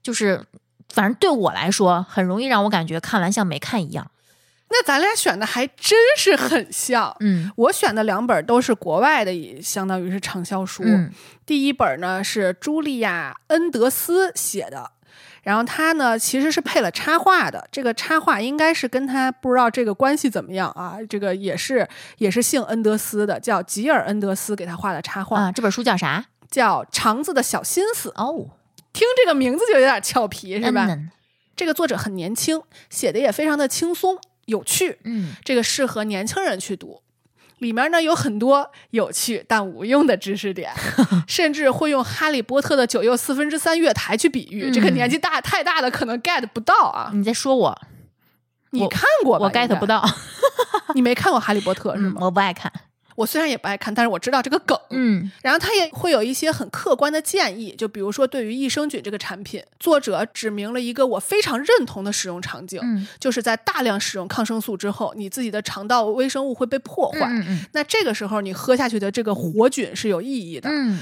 就是反正对我来说，很容易让我感觉看完像没看一样。那咱俩选的还真是很像。嗯我选的两本都是国外的，也相当于是畅销书。嗯第一本呢是茱莉亚·恩德斯写的，然后他呢其实是配了插画的，这个插画应该是跟他不知道这个关系怎么样啊，这个也是也是姓恩德斯的，叫吉尔·恩德斯给他画的插画，啊，这本书叫啥？叫《肠子的小心思》。哦，听这个名字就有点俏皮，是吧？嗯这个作者很年轻，写的也非常的轻松有趣，嗯，这个适合年轻人去读。里面呢有很多有趣但无用的知识点，[laughs] 甚至会用《哈利波特》的九又四分之三月台去比喻。嗯这个年纪大太大的可能 get 不到啊！你在说我，你看过吧？我 get 不到。[laughs] 你没看过《哈利波特》是嗯吗？我不爱看。我虽然也不爱看，但是我知道这个梗。嗯然后他也会有一些很客观的建议，就比如说对于益生菌这个产品，作者指明了一个我非常认同的使用场景，嗯就是在大量使用抗生素之后，你自己的肠道微生物会被破坏。嗯嗯那这个时候你喝下去的这个活菌是有意义的。嗯，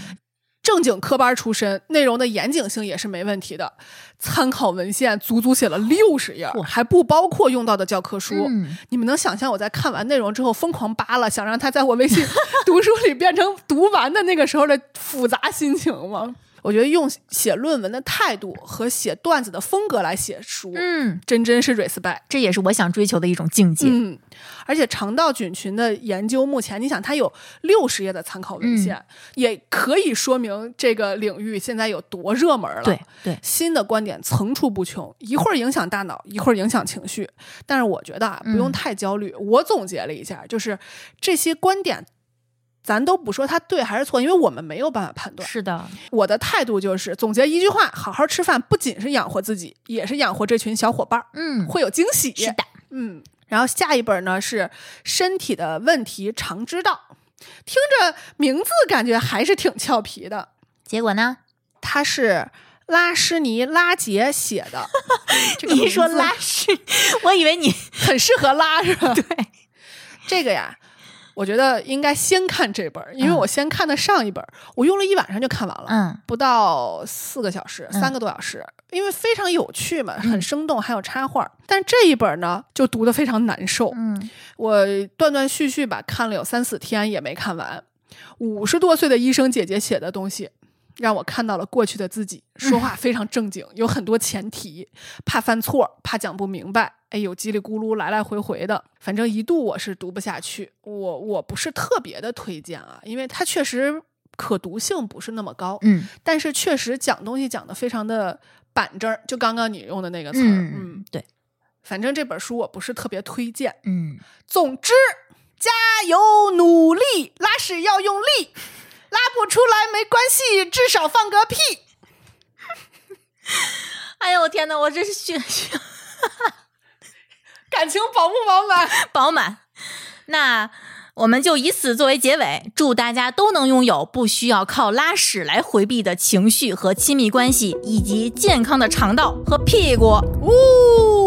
正经科班出身，内容的严谨性也是没问题的。参考文献足足写了六十页，还不包括用到的教科书。嗯你们能想象我在看完内容之后疯狂扒拉，想让他在我微信 [laughs] 读书里变成读完的那个时候的复杂心情吗？我觉得用写论文的态度和写段子的风格来写书，嗯，真真是 respect。这也是我想追求的一种境界。嗯，而且肠道菌群的研究，目前你想它有六十页的参考文嗯献，也可以说明这个领域现在有多热门了。对对，新的观点层出不穷，一会儿影响大脑，一会儿影响情绪。但是我觉得啊，不用嗯太焦虑。我总结了一下，就是这些观点，咱都不说他对还是错，因为我们没有办法判断。是的，我的态度就是总结一句话：好好吃饭，不仅是养活自己，也是养活这群小伙伴儿，嗯，会有惊喜。是的，嗯，然后下一本呢是《身体的问题常知道》，听着名字感觉还是挺俏皮的。结果呢？它是拉什尼拉杰写的，[laughs] 这个你说拉什，我以为你很适合拉是吧？[laughs] 对，这个呀，我觉得应该先看这本儿，因为嗯我先看的上一本儿，我用了一晚上就看完了。嗯不到四个小时，嗯三个多小时，因为非常有趣嘛，很嗯生动，还有插画。但这一本呢，就读得非常难受。嗯我断断续续吧看了有三四天也没看完。五十多岁的医生姐姐写的东西，让我看到了过去的自己，说话非常正经，有很多前提，怕犯错，怕讲不明白，哎呦叽里咕噜来来回回的，反正一度我是读不下去。我我不是特别的推荐啊，因为它确实可读性不是那么高，嗯。但是确实讲东西讲的非常的板正儿，就刚刚你用的那个词儿，嗯嗯，对，反正这本书我不是特别推荐。嗯。总之，加油努力，拉屎要用力，拉不出来没关系，至少放个屁。[laughs] 哎呦我天哪，我这是血血 [laughs] 感情饱不饱满？饱满。那我们就以此作为结尾，祝大家都能拥有不需要靠拉屎来回避的情绪和亲密关系，以及健康的肠道和屁股。呜、